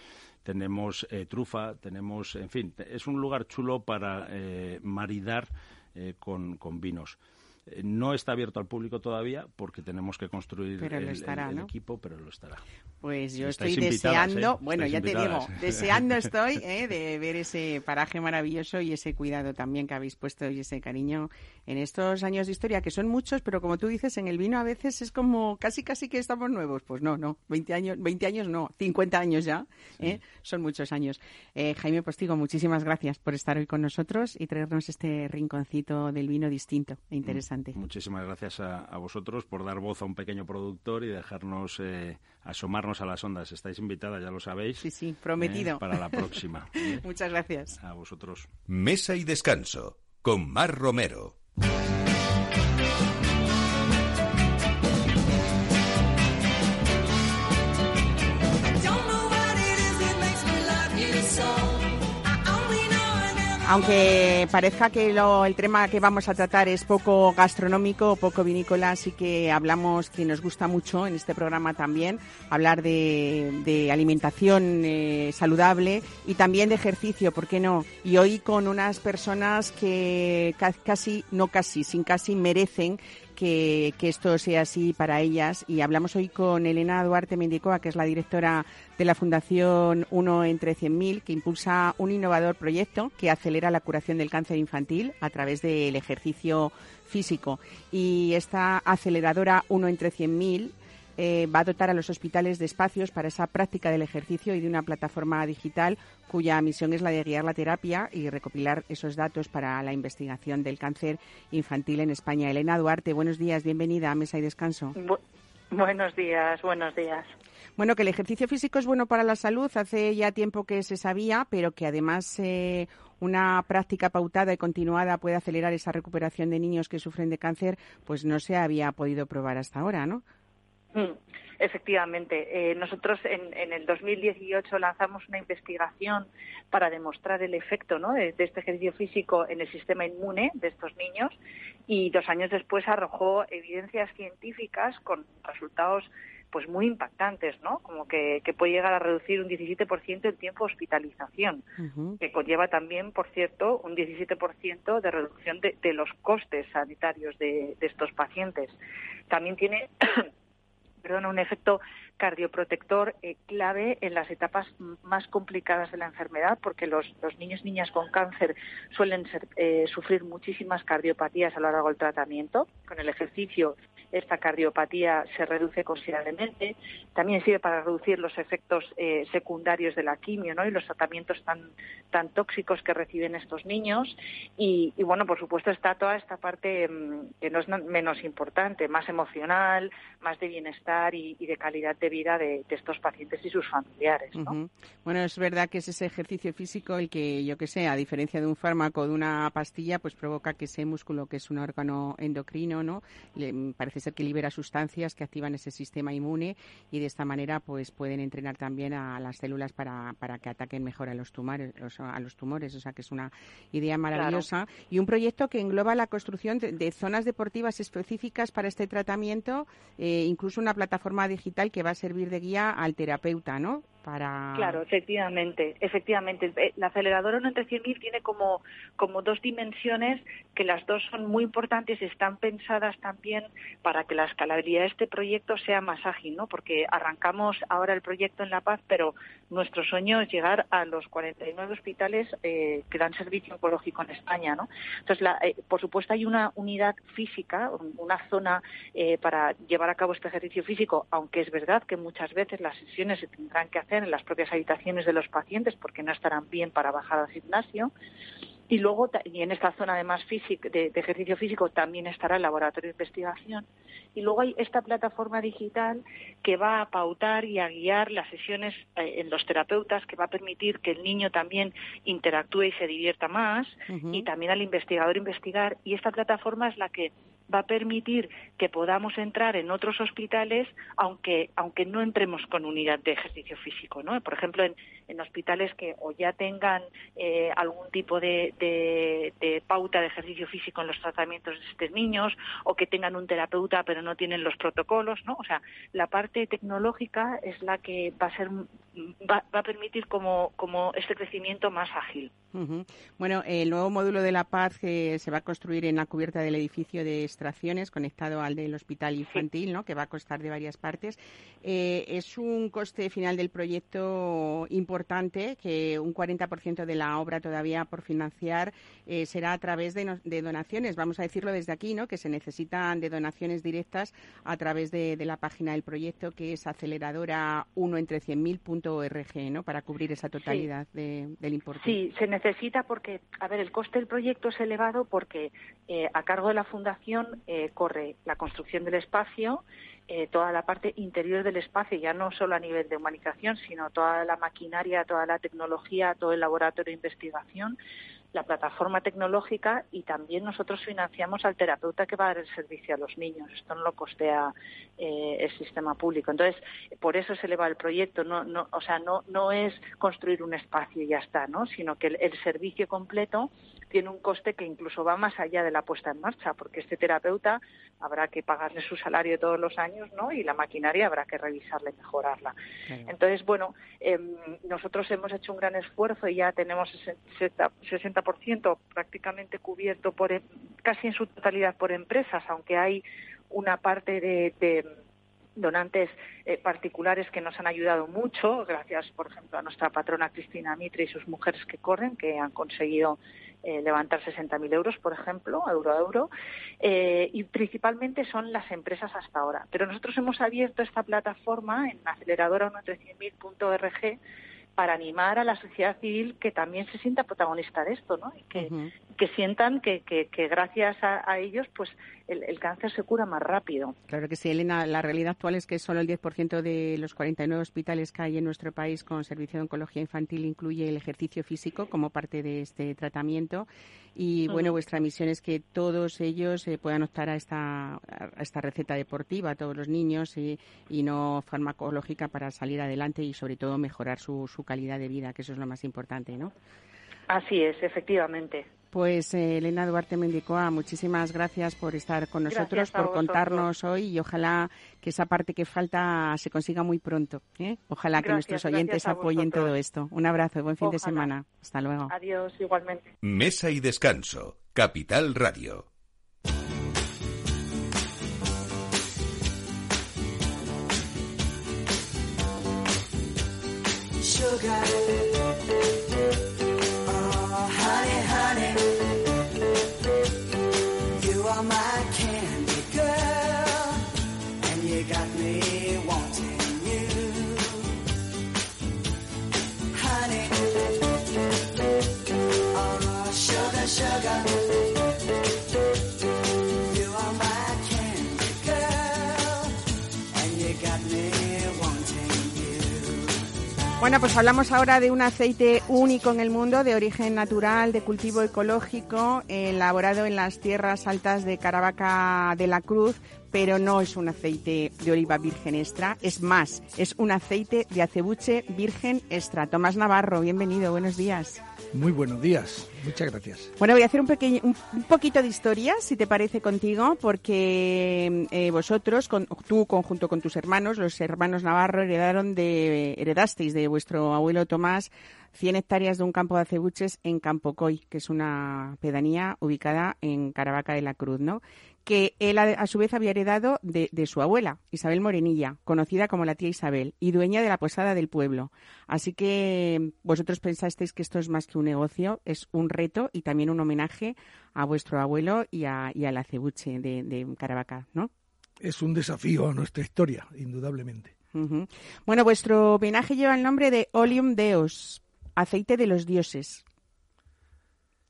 Tenemos trufa, tenemos, en fin, es un lugar chulo para maridar con, con vinos. Eh, no está abierto al público todavía porque tenemos que construir el, equipo, pero lo estará. Pues yo estoy deseando, bueno, ya te digo, deseando estoy eh, de ver ese paraje maravilloso y ese cuidado también que habéis puesto y ese cariño en estos años de historia, que son muchos, pero como tú dices, en el vino a veces es como casi casi que estamos nuevos. Pues no, no, 20 años, 20 años no, 50 años ya, eh, son muchos años. Jaime Postigo, muchísimas gracias por estar hoy con nosotros y traernos este rinconcito del vino distinto e interesante. Muchísimas gracias a, vosotros por dar voz a un pequeño productor y dejarnos eh, asomarnos a las ondas. Estáis invitada, ya lo sabéis. Sí, sí, prometido. Eh, para la próxima. Muchas gracias. A vosotros. Mesa y descanso con Mar Romero. Aunque parezca que el tema que vamos a tratar es poco gastronómico, poco vinícola, así que hablamos, que nos gusta mucho en este programa también, hablar de, alimentación eh, saludable y también de ejercicio, ¿por qué no? Y hoy con unas personas que casi, no casi, sin casi merecen que, esto sea así para ellas. Y hablamos hoy con Elena Duarte Mendicoa, que es la directora de la Fundación Uno entre 100.000, que impulsa un innovador proyecto que acelera la curación del cáncer infantil a través del ejercicio físico. Y esta aceleradora Uno entre 100.000 eh, va a dotar a los hospitales de espacios para esa práctica del ejercicio y de una plataforma digital cuya misión es la de guiar la terapia y recopilar esos datos para la investigación del cáncer infantil en España. Elena Duarte, buenos días, bienvenida a Mesa y Descanso. buenos días, buenos días. Bueno, que el ejercicio físico es bueno para la salud, hace ya tiempo que se sabía, pero que además eh, una práctica pautada y continuada puede acelerar esa recuperación de niños que sufren de cáncer, pues no se había podido probar hasta ahora, ¿no? Mm, efectivamente. Eh, nosotros en, el 2018 lanzamos una investigación para demostrar el efecto de, este ejercicio físico en el sistema inmune de estos niños y dos años después arrojó evidencias científicas con resultados pues muy impactantes, ¿no? Como que, puede llegar a reducir un 17% el tiempo de hospitalización, que conlleva también, por cierto, un 17% de reducción de, los costes sanitarios de, de estos pacientes. También tiene perdón, un efecto cardioprotector eh, clave en las etapas más complicadas de la enfermedad, porque los, niños y niñas con cáncer suelen eh, sufrir muchísimas cardiopatías a lo largo del tratamiento. Con el ejercicio esta cardiopatía se reduce considerablemente. También sirve para reducir los efectos eh, secundarios de la quimio ¿no? y los tratamientos tan, tan tóxicos que reciben estos niños. Y, bueno, por supuesto está toda esta parte mm, que no es menos importante, más emocional, más de bienestar y, de calidad de vida de, estos pacientes y sus familiares. Bueno, es verdad que es ese ejercicio físico el que, yo que sé, a diferencia de un fármaco de una pastilla, pues provoca que ese músculo, que es un órgano endocrino, ¿no? Le, parece ser que libera sustancias que activan ese sistema inmune y de esta manera pues pueden entrenar también a las células para, para que ataquen mejor a los tumores, a los tumores, o sea que es una idea maravillosa. Y un proyecto que engloba la construcción de, zonas deportivas específicas para este tratamiento, eh, incluso una plataforma digital que va a servir de guía al terapeuta, ¿no? Claro, efectivamente, efectivamente. La aceleradora 1 entre 100.000 tiene como, como dos dimensiones que las dos son muy importantes y están pensadas también para que la escalabilidad de este proyecto sea más ágil, ¿no? Porque arrancamos ahora el proyecto en La Paz, pero nuestro sueño es llegar a los 49 hospitales eh, que dan servicio oncológico en España, ¿no? Entonces, eh, por supuesto, hay una unidad física, una zona eh, para llevar a cabo este ejercicio físico, aunque es verdad que muchas veces las sesiones se tendrán que hacer en las propias habitaciones de los pacientes porque no estarán bien para bajar al gimnasio. Y luego, y en esta zona además físico, de, de, ejercicio físico también estará el laboratorio de investigación. Y luego hay esta plataforma digital que va a pautar y a guiar las sesiones eh, en los terapeutas, que va a permitir que el niño también interactúe y se divierta más, y también al investigador investigar. Y esta plataforma es la que va a permitir que podamos entrar en otros hospitales aunque aunque no entremos con unidad de ejercicio físico no por ejemplo en, hospitales que o ya tengan eh, algún tipo de, pauta de ejercicio físico en los tratamientos de estos niños o que tengan un terapeuta pero no tienen los protocolos no o sea la parte tecnológica es la que va a ser permitir como como este crecimiento más ágil. Bueno el nuevo módulo de la paz que se va a construir en la cubierta del edificio de conectado al del hospital infantil. ¿no? que va a costar de varias partes. Eh, es un coste final del proyecto importante, que un 40% de la obra todavía por financiar eh, será a través de, no, de, donaciones. Vamos a decirlo desde aquí, ¿no? que se necesitan de donaciones directas a través de, de la página del proyecto, que es aceleradora 1 entre 100.000.org, ¿no? para cubrir esa totalidad sí. de, del importe. Sí, se necesita porque, a ver, el coste del proyecto es elevado porque eh, a cargo de la Fundación eh, corre la construcción del espacio, eh, toda la parte interior del espacio, ya no solo a nivel de humanización, sino toda la maquinaria, toda la tecnología, todo el laboratorio de investigación, la plataforma tecnológica y también nosotros financiamos al terapeuta que va a dar el servicio a los niños. Esto no lo costea eh, el sistema público. Entonces, por eso se eleva el proyecto. No, no, o sea, no, no es construir un espacio y ya está, ¿no? sino que el, el servicio completo tiene un coste que incluso va más allá de la puesta en marcha, porque este terapeuta habrá que pagarle su salario todos los años, ¿no? Y la maquinaria habrá que revisarla y mejorarla. Claro. Entonces, bueno, eh, nosotros hemos hecho un gran esfuerzo y ya tenemos 60% prácticamente cubierto por casi en su totalidad por empresas, aunque hay una parte de, de donantes eh, particulares que nos han ayudado mucho, gracias, por ejemplo, a nuestra patrona Cristina Mitre y sus mujeres que corren, que han conseguido eh, levantar 60.000 euros, por ejemplo, euro a euro, eh, y principalmente son las empresas hasta ahora. Pero nosotros hemos abierto esta plataforma en aceleradora 1.300.000.org para animar a la sociedad civil que también se sienta protagonista de esto, ¿no? Y que, uh -huh. que sientan que, que, que gracias a, a, ellos, pues el, el, cáncer se cura más rápido. Claro que sí, Elena. La realidad actual es que solo el 10% de los 49 hospitales que hay en nuestro país con servicio de oncología infantil incluye el ejercicio físico como parte de este tratamiento. Y bueno, uh -huh. vuestra misión es que todos ellos eh, puedan optar a esta, a esta receta deportiva, todos los niños, y, y no farmacológica para salir adelante y sobre todo mejorar su, su calidad de vida, que eso es lo más importante, ¿no? Así es, efectivamente. Pues eh, Elena Duarte Mendicoa, muchísimas gracias por estar con nosotros, por vosotros. contarnos hoy y ojalá que esa parte que falta se consiga muy pronto. ¿eh? Ojalá gracias, que nuestros oyentes apoyen todo esto. Un abrazo y buen fin ojalá. de semana. Hasta luego. Adiós, igualmente. Mesa y descanso. Capital Radio. forgot. Bueno, pues hablamos ahora de un aceite único en el mundo, de origen natural, de cultivo ecológico, elaborado en las tierras altas de Caravaca de la Cruz, pero no es un aceite de oliva virgen extra, es más, es un aceite de acebuche virgen extra. Tomás Navarro, bienvenido, buenos días. Muy buenos días, muchas gracias. Bueno, voy a hacer un, pequeño, un, poquito de historia, si te parece contigo, porque eh, vosotros, con, tú conjunto con tus hermanos, los hermanos Navarro, heredaron de, heredasteis de vuestro abuelo Tomás 100 hectáreas de un campo de acebuches en Campocoy, que es una pedanía ubicada en Caravaca de la Cruz, ¿no? Que él a, a, su vez había heredado de, de, su abuela, Isabel Morenilla, conocida como la tía Isabel, y dueña de la posada del pueblo. Así que vosotros pensasteis que esto es más que un negocio, es un reto y también un homenaje a vuestro abuelo y, a, y al acebuche de, de Caravaca, ¿no? Es un desafío a nuestra historia, indudablemente. Uh -huh. Bueno, vuestro homenaje lleva el nombre de Oleum Deus, aceite de los dioses.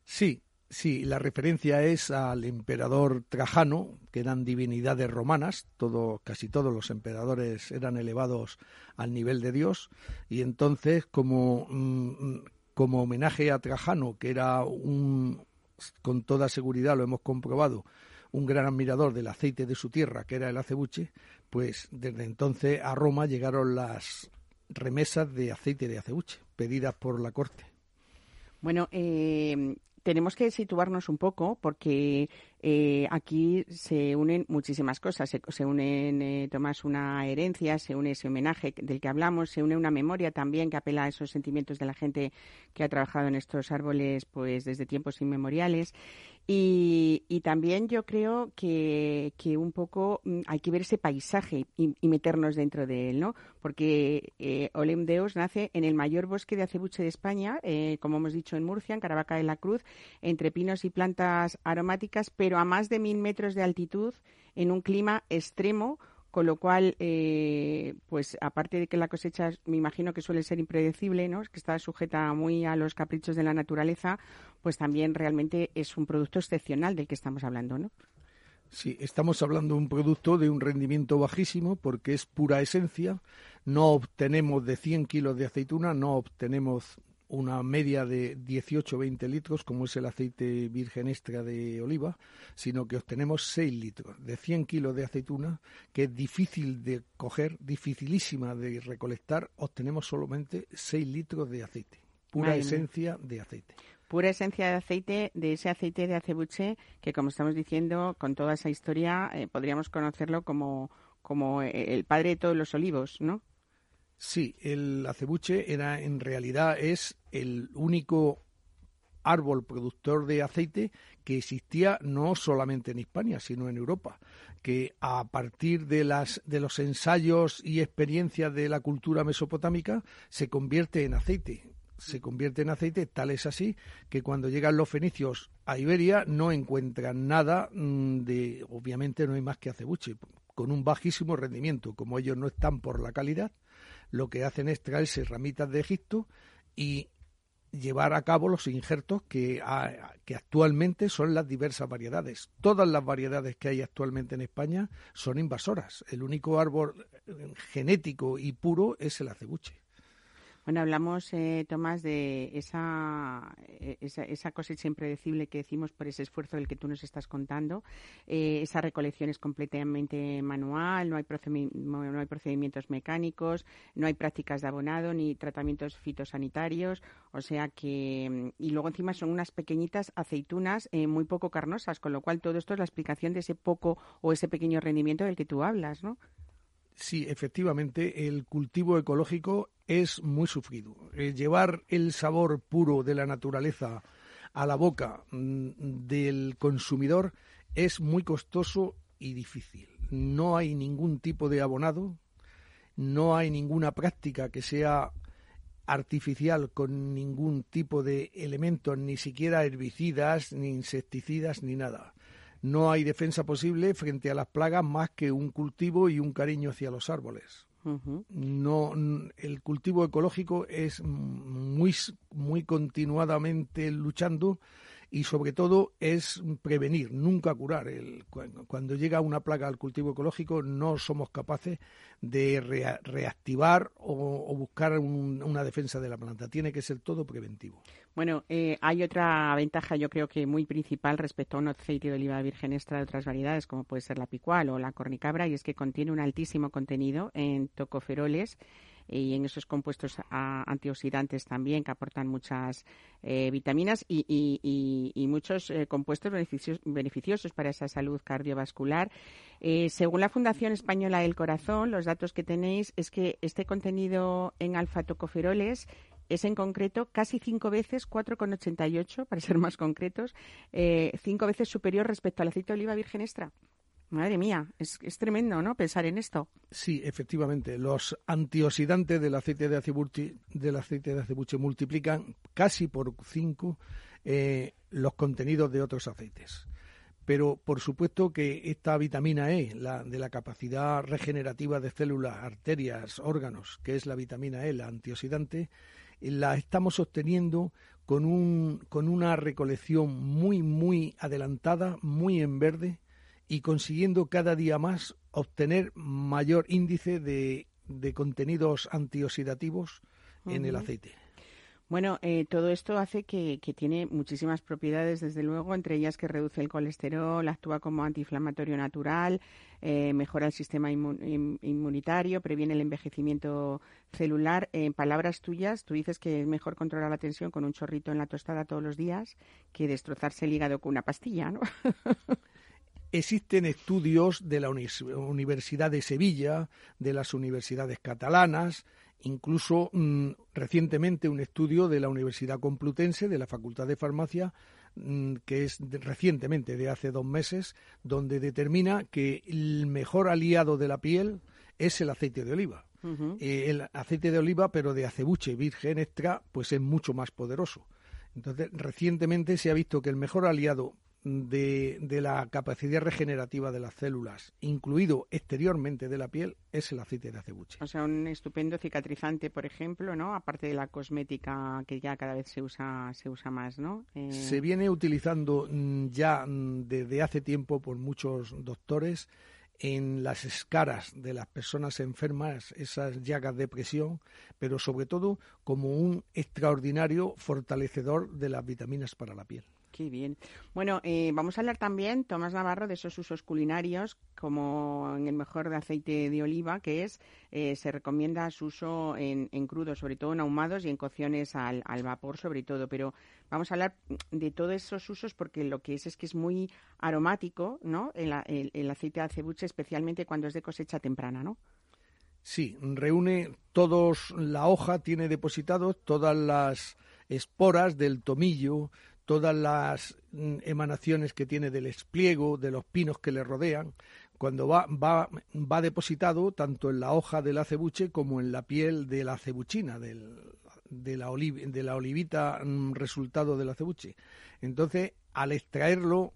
Sí, sí, la referencia es al emperador Trajano, que eran divinidades romanas, todo, casi todos los emperadores eran elevados al nivel de Dios, y entonces como, mm, como homenaje a Trajano, que era un, con toda seguridad lo hemos comprobado, un gran admirador del aceite de su tierra, que era el acebuche, pues desde entonces a Roma llegaron las remesas de aceite de acebuche, pedidas por la corte. Bueno, eh, tenemos que situarnos un poco porque eh, aquí se unen muchísimas cosas. Se, se unen, eh, Tomás, una herencia, se une ese homenaje del que hablamos, se une una memoria también que apela a esos sentimientos de la gente que ha trabajado en estos árboles pues desde tiempos inmemoriales. Y, y también yo creo que, que un poco mm, hay que ver ese paisaje y, meternos dentro de él, ¿no? Porque eh, Olem Deus nace en el mayor bosque de acebuche de España, eh, como hemos dicho en Murcia, en Caravaca de la Cruz, entre pinos y plantas aromáticas, pero a más de mil metros de altitud, en un clima extremo, con lo cual, eh, pues aparte de que la cosecha me imagino que suele ser impredecible, ¿no? que está sujeta muy a los caprichos de la naturaleza, pues también realmente es un producto excepcional del que estamos hablando, ¿no? Sí, estamos hablando de un producto de un rendimiento bajísimo porque es pura esencia. No obtenemos de 100 kilos de aceituna, no obtenemos una media de 18-20 litros, como es el aceite virgen extra de oliva, sino que obtenemos 6 litros de 100 kilos de aceituna, que es difícil de coger, dificilísima de recolectar, obtenemos solamente 6 litros de aceite, pura Madre mía. esencia de aceite. Pura esencia de aceite, de ese aceite de acebuche, que como estamos diciendo, con toda esa historia, eh, podríamos conocerlo como, como eh, el padre de todos los olivos, ¿no? Sí, el acebuche era en realidad es el único árbol productor de aceite que existía no solamente en Hispania, sino en Europa, que a partir de las de los ensayos y experiencias de la cultura mesopotámica se convierte en aceite. Se convierte en aceite, tal es así que cuando llegan los fenicios a Iberia no encuentran nada mm, de, obviamente no hay más que acebuche, con un bajísimo rendimiento. Como ellos no están por la calidad, lo que hacen es traerse ramitas de Egipto y llevar a cabo los injertos que, actualmente son las diversas variedades. Todas las variedades que hay actualmente en España son invasoras. El único árbol eh, genético y puro es el acebuche. Bueno, hablamos, eh, Tomás, de esa, eh, esa, esa cosecha impredecible que decimos por ese esfuerzo del que tú nos estás contando. Eh, esa recolección es completamente manual, no hay, no hay procedimientos mecánicos, no hay prácticas de abonado ni tratamientos fitosanitarios. O sea que. Y luego encima son unas pequeñitas aceitunas eh, muy poco carnosas, con lo cual todo esto es la explicación de ese poco o ese pequeño rendimiento del que tú hablas, ¿no? Sí, efectivamente, el cultivo ecológico es muy sufrido. Eh, llevar el sabor puro de la naturaleza a la boca mm, del consumidor es muy costoso y difícil. No hay ningún tipo de abonado, no hay ninguna práctica que sea artificial con ningún tipo de elementos, ni siquiera herbicidas, ni insecticidas, ni nada. No hay defensa posible frente a las plagas más que un cultivo y un cariño hacia los árboles. No, el cultivo ecológico es muy, muy continuadamente luchando y sobre todo es prevenir, nunca curar. El- cu- cuando llega una plaga al cultivo ecológico no somos capaces de rea- reactivar o, o buscar un- una defensa de la planta. Tiene que ser todo preventivo. Bueno, eh, hay otra ventaja, yo creo que muy principal respecto a un aceite de oliva virgen extra de otras variedades, como puede ser la picual o la cornicabra, y es que contiene un altísimo contenido en tocoferoles y en esos compuestos antioxidantes también que aportan muchas eh, vitaminas y, muchos eh, compuestos beneficios- beneficiosos para esa salud cardiovascular. Eh, según la Fundación Española del Corazón, los datos que tenéis es que este contenido en alfa-tocoferoles es en concreto casi cinco veces, 4,88 para ser más concretos, cinco veces superior respecto al aceite de oliva virgen extra. Madre mía, es, es tremendo, ¿no? Pensar en esto. Sí, efectivamente, los antioxidantes del aceite de acebuche, del aceite de multiplican casi por cinco eh, los contenidos de otros aceites. Pero por supuesto que esta vitamina E, la de la capacidad regenerativa de células, arterias, órganos, que es la vitamina E, la antioxidante, la estamos obteniendo con, un, con una recolección muy, muy adelantada, muy en verde y consiguiendo cada día más obtener mayor índice de, de contenidos antioxidativos en el aceite. Bueno, eh, todo esto hace que, que tiene muchísimas propiedades, desde luego, entre ellas que reduce el colesterol, actúa como antiinflamatorio natural, eh, mejora el sistema inmu- in- inmunitario, previene el envejecimiento celular. En palabras tuyas, tú dices que es mejor controlar la tensión con un chorrito en la tostada todos los días que destrozarse el hígado con una pastilla, ¿no? Existen estudios de la Universidad de Sevilla, de las universidades catalanas, incluso mm, recientemente un estudio de la Universidad Complutense, de la Facultad de Farmacia, mm, que es de- recientemente, de hace dos meses, donde determina que el mejor aliado de la piel es el aceite de oliva. Eh, el aceite de oliva, pero de acebuche virgen extra, pues es mucho más poderoso. Entonces, recientemente se ha visto que el mejor aliado de, de la capacidad regenerativa de las células, incluido exteriormente de la piel, es el aceite de acebuche. O sea, un estupendo cicatrizante, por ejemplo, ¿no? Aparte de la cosmética que ya cada vez se usa, se usa más, ¿no? Eh, Se viene utilizando mm, ya mm, desde hace tiempo por muchos doctores en las escaras de las personas enfermas, esas llagas de presión, pero sobre todo como un extraordinario fortalecedor de las vitaminas para la piel. Qué bien. Bueno, eh, vamos a hablar también, Tomás Navarro, de esos usos culinarios, como en el mejor de aceite de oliva, que es, eh, se recomienda su uso en, en crudo, sobre todo en ahumados y en cocciones al, vapor, sobre todo. Pero vamos a hablar de todos esos usos porque lo que es es que es muy aromático, ¿no? El, el- el aceite de acebuche, especialmente cuando es de cosecha temprana, ¿no? Sí, reúne todos, la hoja tiene depositados todas las esporas del tomillo, todas las mm, emanaciones que tiene del espliego, de los pinos que le rodean. Cuando va, va, va depositado tanto en la hoja del acebuche como en la piel de la acebuchina, del, de, la oliv- de la olivita mm, resultado del acebuche. Entonces, al extraerlo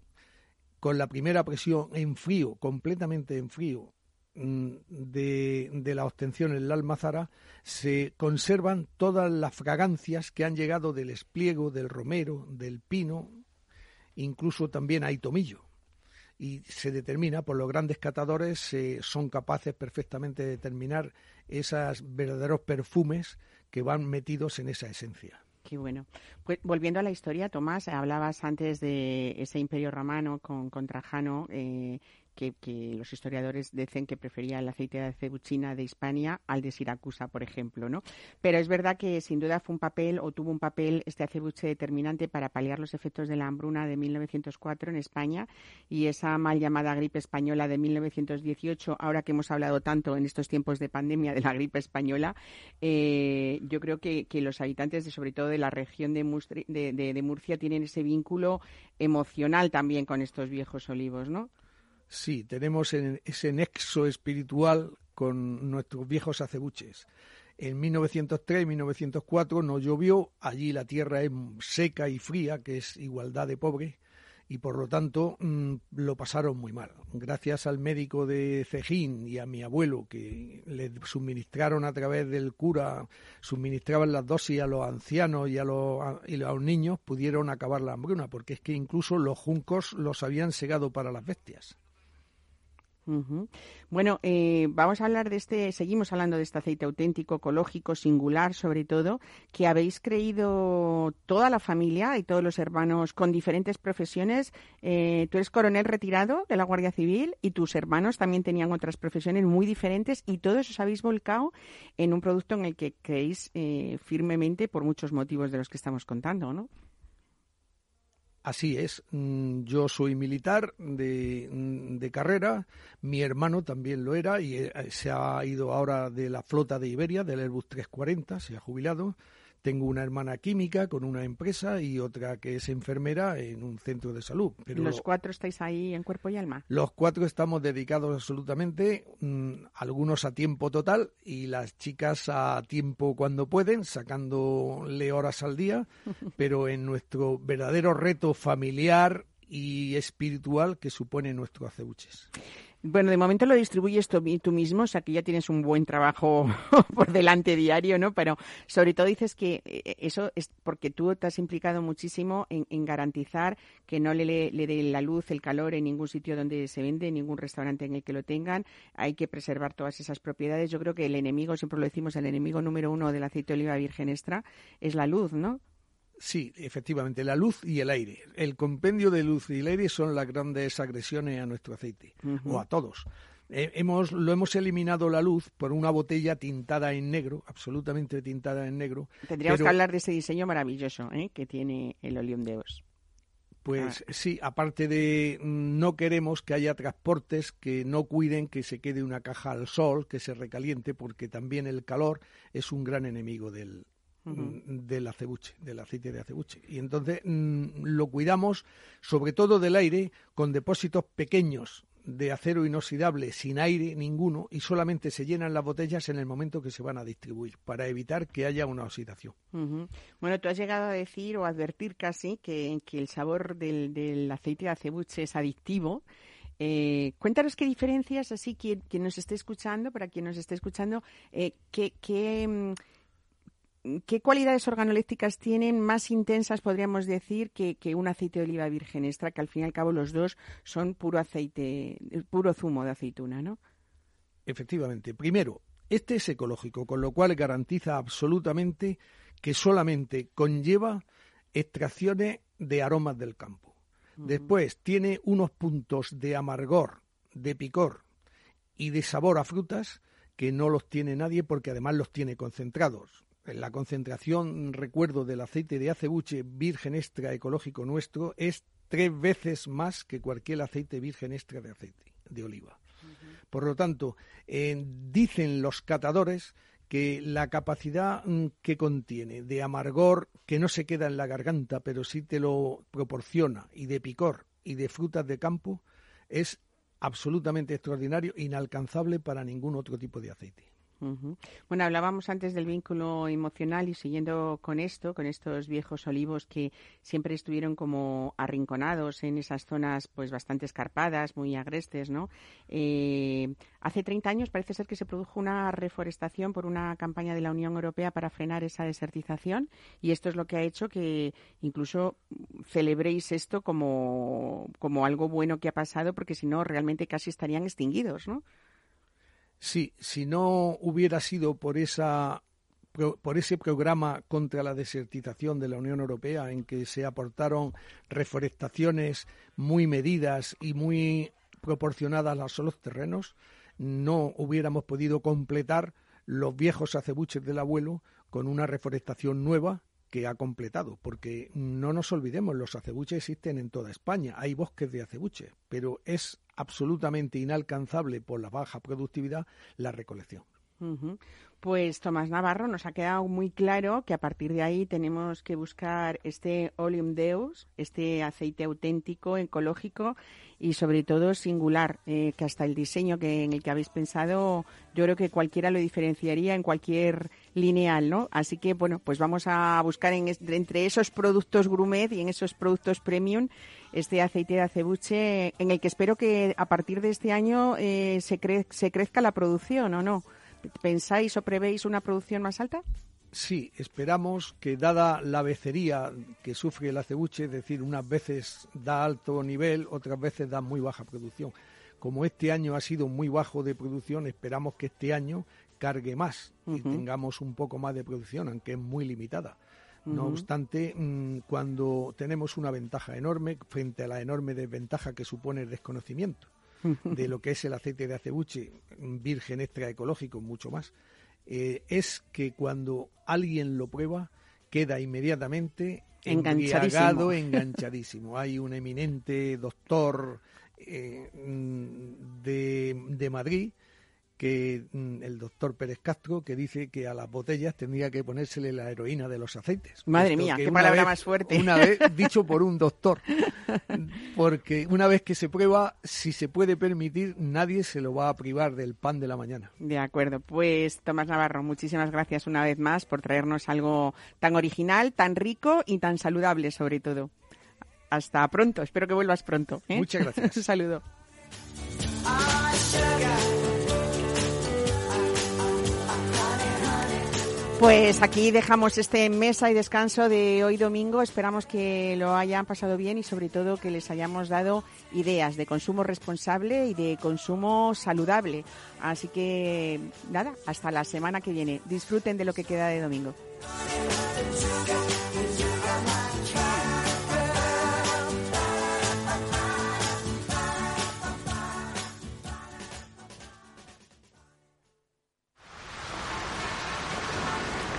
con la primera presión en frío, completamente en frío, de, de la obtención en la almazara, se conservan todas las fragancias que han llegado del espliego, del romero, del pino, incluso también hay tomillo. Y se determina, por los grandes catadores, eh, son capaces perfectamente de determinar esos verdaderos perfumes que van metidos en esa esencia. Qué bueno. Pues volviendo a la historia, Tomás, hablabas antes de ese imperio romano con, con Trajano, eh, que, los historiadores dicen que prefería el aceite de cebuchina de Hispania al de Siracusa, por ejemplo, ¿no? Pero es verdad que sin duda fue un papel o tuvo un papel este acebuche determinante para paliar los efectos de la hambruna de 1904 en España y esa mal llamada gripe española de 1918, ahora que hemos hablado tanto en estos tiempos de pandemia de la gripe española, eh, yo creo que, los habitantes, de, sobre todo de la región de, Mustri- de- de Murcia, tienen ese vínculo emocional también con estos viejos olivos, ¿no? Sí, tenemos en- ese nexo espiritual con nuestros viejos acebuches. En 1903 y 1904 no llovió, allí la tierra es seca y fría, que es igualdad de pobre, y por lo tanto mm, lo pasaron muy mal. Gracias al médico de Cejín y a mi abuelo, que le suministraron a través del cura, suministraban las dosis a los ancianos y a los, y a los niños, pudieron acabar la hambruna, porque es que incluso los juncos los habían segado para las bestias. Bueno, eh, vamos a hablar de este, seguimos hablando de este aceite auténtico, ecológico, singular sobre todo, que habéis creído toda la familia y todos los hermanos con diferentes profesiones. Eh, tú eres coronel retirado de la Guardia Civil y tus hermanos también tenían otras profesiones muy diferentes y todos os habéis volcado en un producto en el que creéis eh, firmemente por muchos motivos de los que estamos contando, ¿no? Así es, mm, yo soy militar de, mm, de carrera, mi hermano también lo era y eh, se ha ido ahora de la flota de Iberia, del Airbus 340, se ha jubilado. Tengo una hermana química con una empresa y otra que es enfermera en un centro de salud. Pero Los cuatro estáis ahí en cuerpo y alma. los cuatro estamos dedicados absolutamente, mm, algunos a tiempo total y las chicas a tiempo cuando pueden, sacándole horas al día, pero en nuestro verdadero reto familiar y espiritual que supone nuestro acebuches. Bueno, de momento lo distribuyes tú, mismo, o sea que ya tienes un buen trabajo por delante diario, ¿no? Pero sobre todo dices que eh, eso es porque tú te has implicado muchísimo en, en garantizar que no le, le, le dé la luz, el calor en ningún sitio donde se vende, en ningún restaurante en el que lo tengan. Hay que preservar todas esas propiedades. Yo creo que el enemigo, siempre lo decimos, el enemigo número uno del aceite de oliva virgen extra es la luz, ¿no? Sí, efectivamente, la luz y el aire. El compendio de luz y el aire son las grandes agresiones a nuestro aceite, o a todos. Eh, hemos, lo hemos eliminado la luz por una botella tintada en negro, absolutamente tintada en negro. Tendríamos pero, que hablar de ese diseño maravilloso ¿eh? que tiene el Oleum Deus. Pues Ah. sí, aparte de mm, no queremos que haya transportes que no cuiden que se quede una caja al sol, que se recaliente, porque también el calor es un gran enemigo del, mm, del acebuche, del aceite de acebuche. Y entonces mm, lo cuidamos sobre todo del aire con depósitos pequeños de acero inoxidable sin aire ninguno y solamente se llenan las botellas en el momento que se van a distribuir para evitar que haya una oxidación. Bueno, tú has llegado a decir o advertir casi que, que el sabor del, del aceite de acebuche es adictivo. Eh, cuéntanos qué diferencias, así quien, quien nos esté escuchando, para quien nos esté escuchando, eh, qué, qué, mm, qué cualidades organolépticas tienen más intensas, podríamos decir, que, que un aceite de oliva virgen extra, que al fin y al cabo los dos son puro aceite, puro zumo de aceituna, ¿no? Efectivamente. Primero, este es ecológico, con lo cual garantiza absolutamente que solamente conlleva extracciones de aromas del campo. Después, tiene unos puntos de amargor, de picor y de sabor a frutas que no los tiene nadie porque además los tiene concentrados. La concentración, recuerdo, del aceite de acebuche virgen extra ecológico nuestro es tres veces más que cualquier aceite virgen extra de aceite de oliva. Por lo tanto, eh, dicen los catadores que la capacidad mm, que contiene de amargor que no se queda en la garganta, pero sí te lo proporciona, y de picor y de frutas de campo, es absolutamente extraordinario, inalcanzable para ningún otro tipo de aceite. Bueno, hablábamos antes del vínculo emocional y siguiendo con esto, con estos viejos olivos que siempre estuvieron como arrinconados en esas zonas pues bastante escarpadas, muy agrestes, ¿no? Eh, hace 30 años parece ser que se produjo una reforestación por una campaña de la Unión Europea para frenar esa desertización y esto es lo que ha hecho que incluso celebréis esto como, como algo bueno que ha pasado porque si no realmente casi estarían extinguidos, ¿no? Sí, si no hubiera sido por esa por ese programa contra la desertización de la Unión Europea en que se aportaron reforestaciones muy medidas y muy proporcionadas a los terrenos, no hubiéramos podido completar los viejos acebuches del abuelo con una reforestación nueva que ha completado, porque no nos olvidemos, los acebuches existen en toda España, hay bosques de acebuche, pero es absolutamente inalcanzable por la baja productividad la recolección. Pues Tomás Navarro nos ha quedado muy claro que a partir de ahí tenemos que buscar este Oleum Deus, este aceite auténtico, ecológico y sobre todo singular, eh, que hasta el diseño que en el que habéis pensado, yo creo que cualquiera lo diferenciaría en cualquier lineal, ¿no? Así que bueno, pues vamos a buscar en entre esos productos gourmet y en esos productos premium este aceite de acebuche en el que espero que a partir de este año eh, se, cre- se crezca la producción, ¿o no? ¿Pensáis o prevéis una producción más alta? Sí, esperamos que dada la becería que sufre el acebuche, es decir, unas veces da alto nivel, otras veces da muy baja producción. Como este año ha sido muy bajo de producción, esperamos que este año cargue más y tengamos un poco más de producción, aunque es muy limitada. No obstante, mm, cuando tenemos una ventaja enorme frente a la enorme desventaja que supone el desconocimiento de lo que es el aceite de acebuche virgen extra ecológico, mucho más, eh, es que cuando alguien lo prueba queda inmediatamente Enganchadísimo. enganchadísimo. Hay un eminente doctor eh, mm, de, de Madrid que mm, el doctor Pérez Castro que dice que a las botellas tendría que ponérsele la heroína de los aceites. Madre mía, qué palabra vez- más fuerte. Una vez dicho por un doctor, porque una vez que se prueba, si se puede permitir, nadie se lo va a privar del pan de la mañana. De acuerdo, pues Tomás Navarro, muchísimas gracias una vez más por traernos algo tan original, tan rico y tan saludable sobre todo. Hasta pronto, espero que vuelvas pronto. ¿eh? Muchas gracias. Un saludo. Pues aquí dejamos este mesa y descanso de hoy domingo. Esperamos que lo hayan pasado bien y sobre todo que les hayamos dado ideas de consumo responsable y de consumo saludable. Así que nada, hasta la semana que viene. Disfruten de lo que queda de domingo.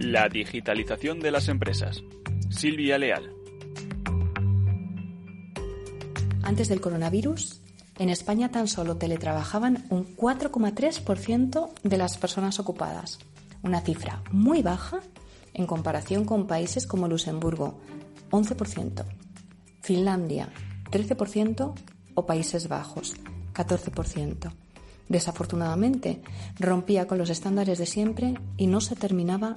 La digitalización de las empresas. Silvia Leal. Antes del coronavirus, en España tan solo teletrabajaban un 4,3% de las personas ocupadas, una cifra muy baja en comparación con países como Luxemburgo, 11%, Finlandia, 13% o Países Bajos, 14%. Desafortunadamente, rompía con los estándares de siempre y no se terminaba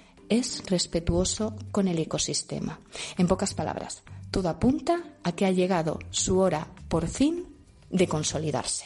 es respetuoso con el ecosistema. En pocas palabras, todo apunta a que ha llegado su hora, por fin, de consolidarse.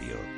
Radio.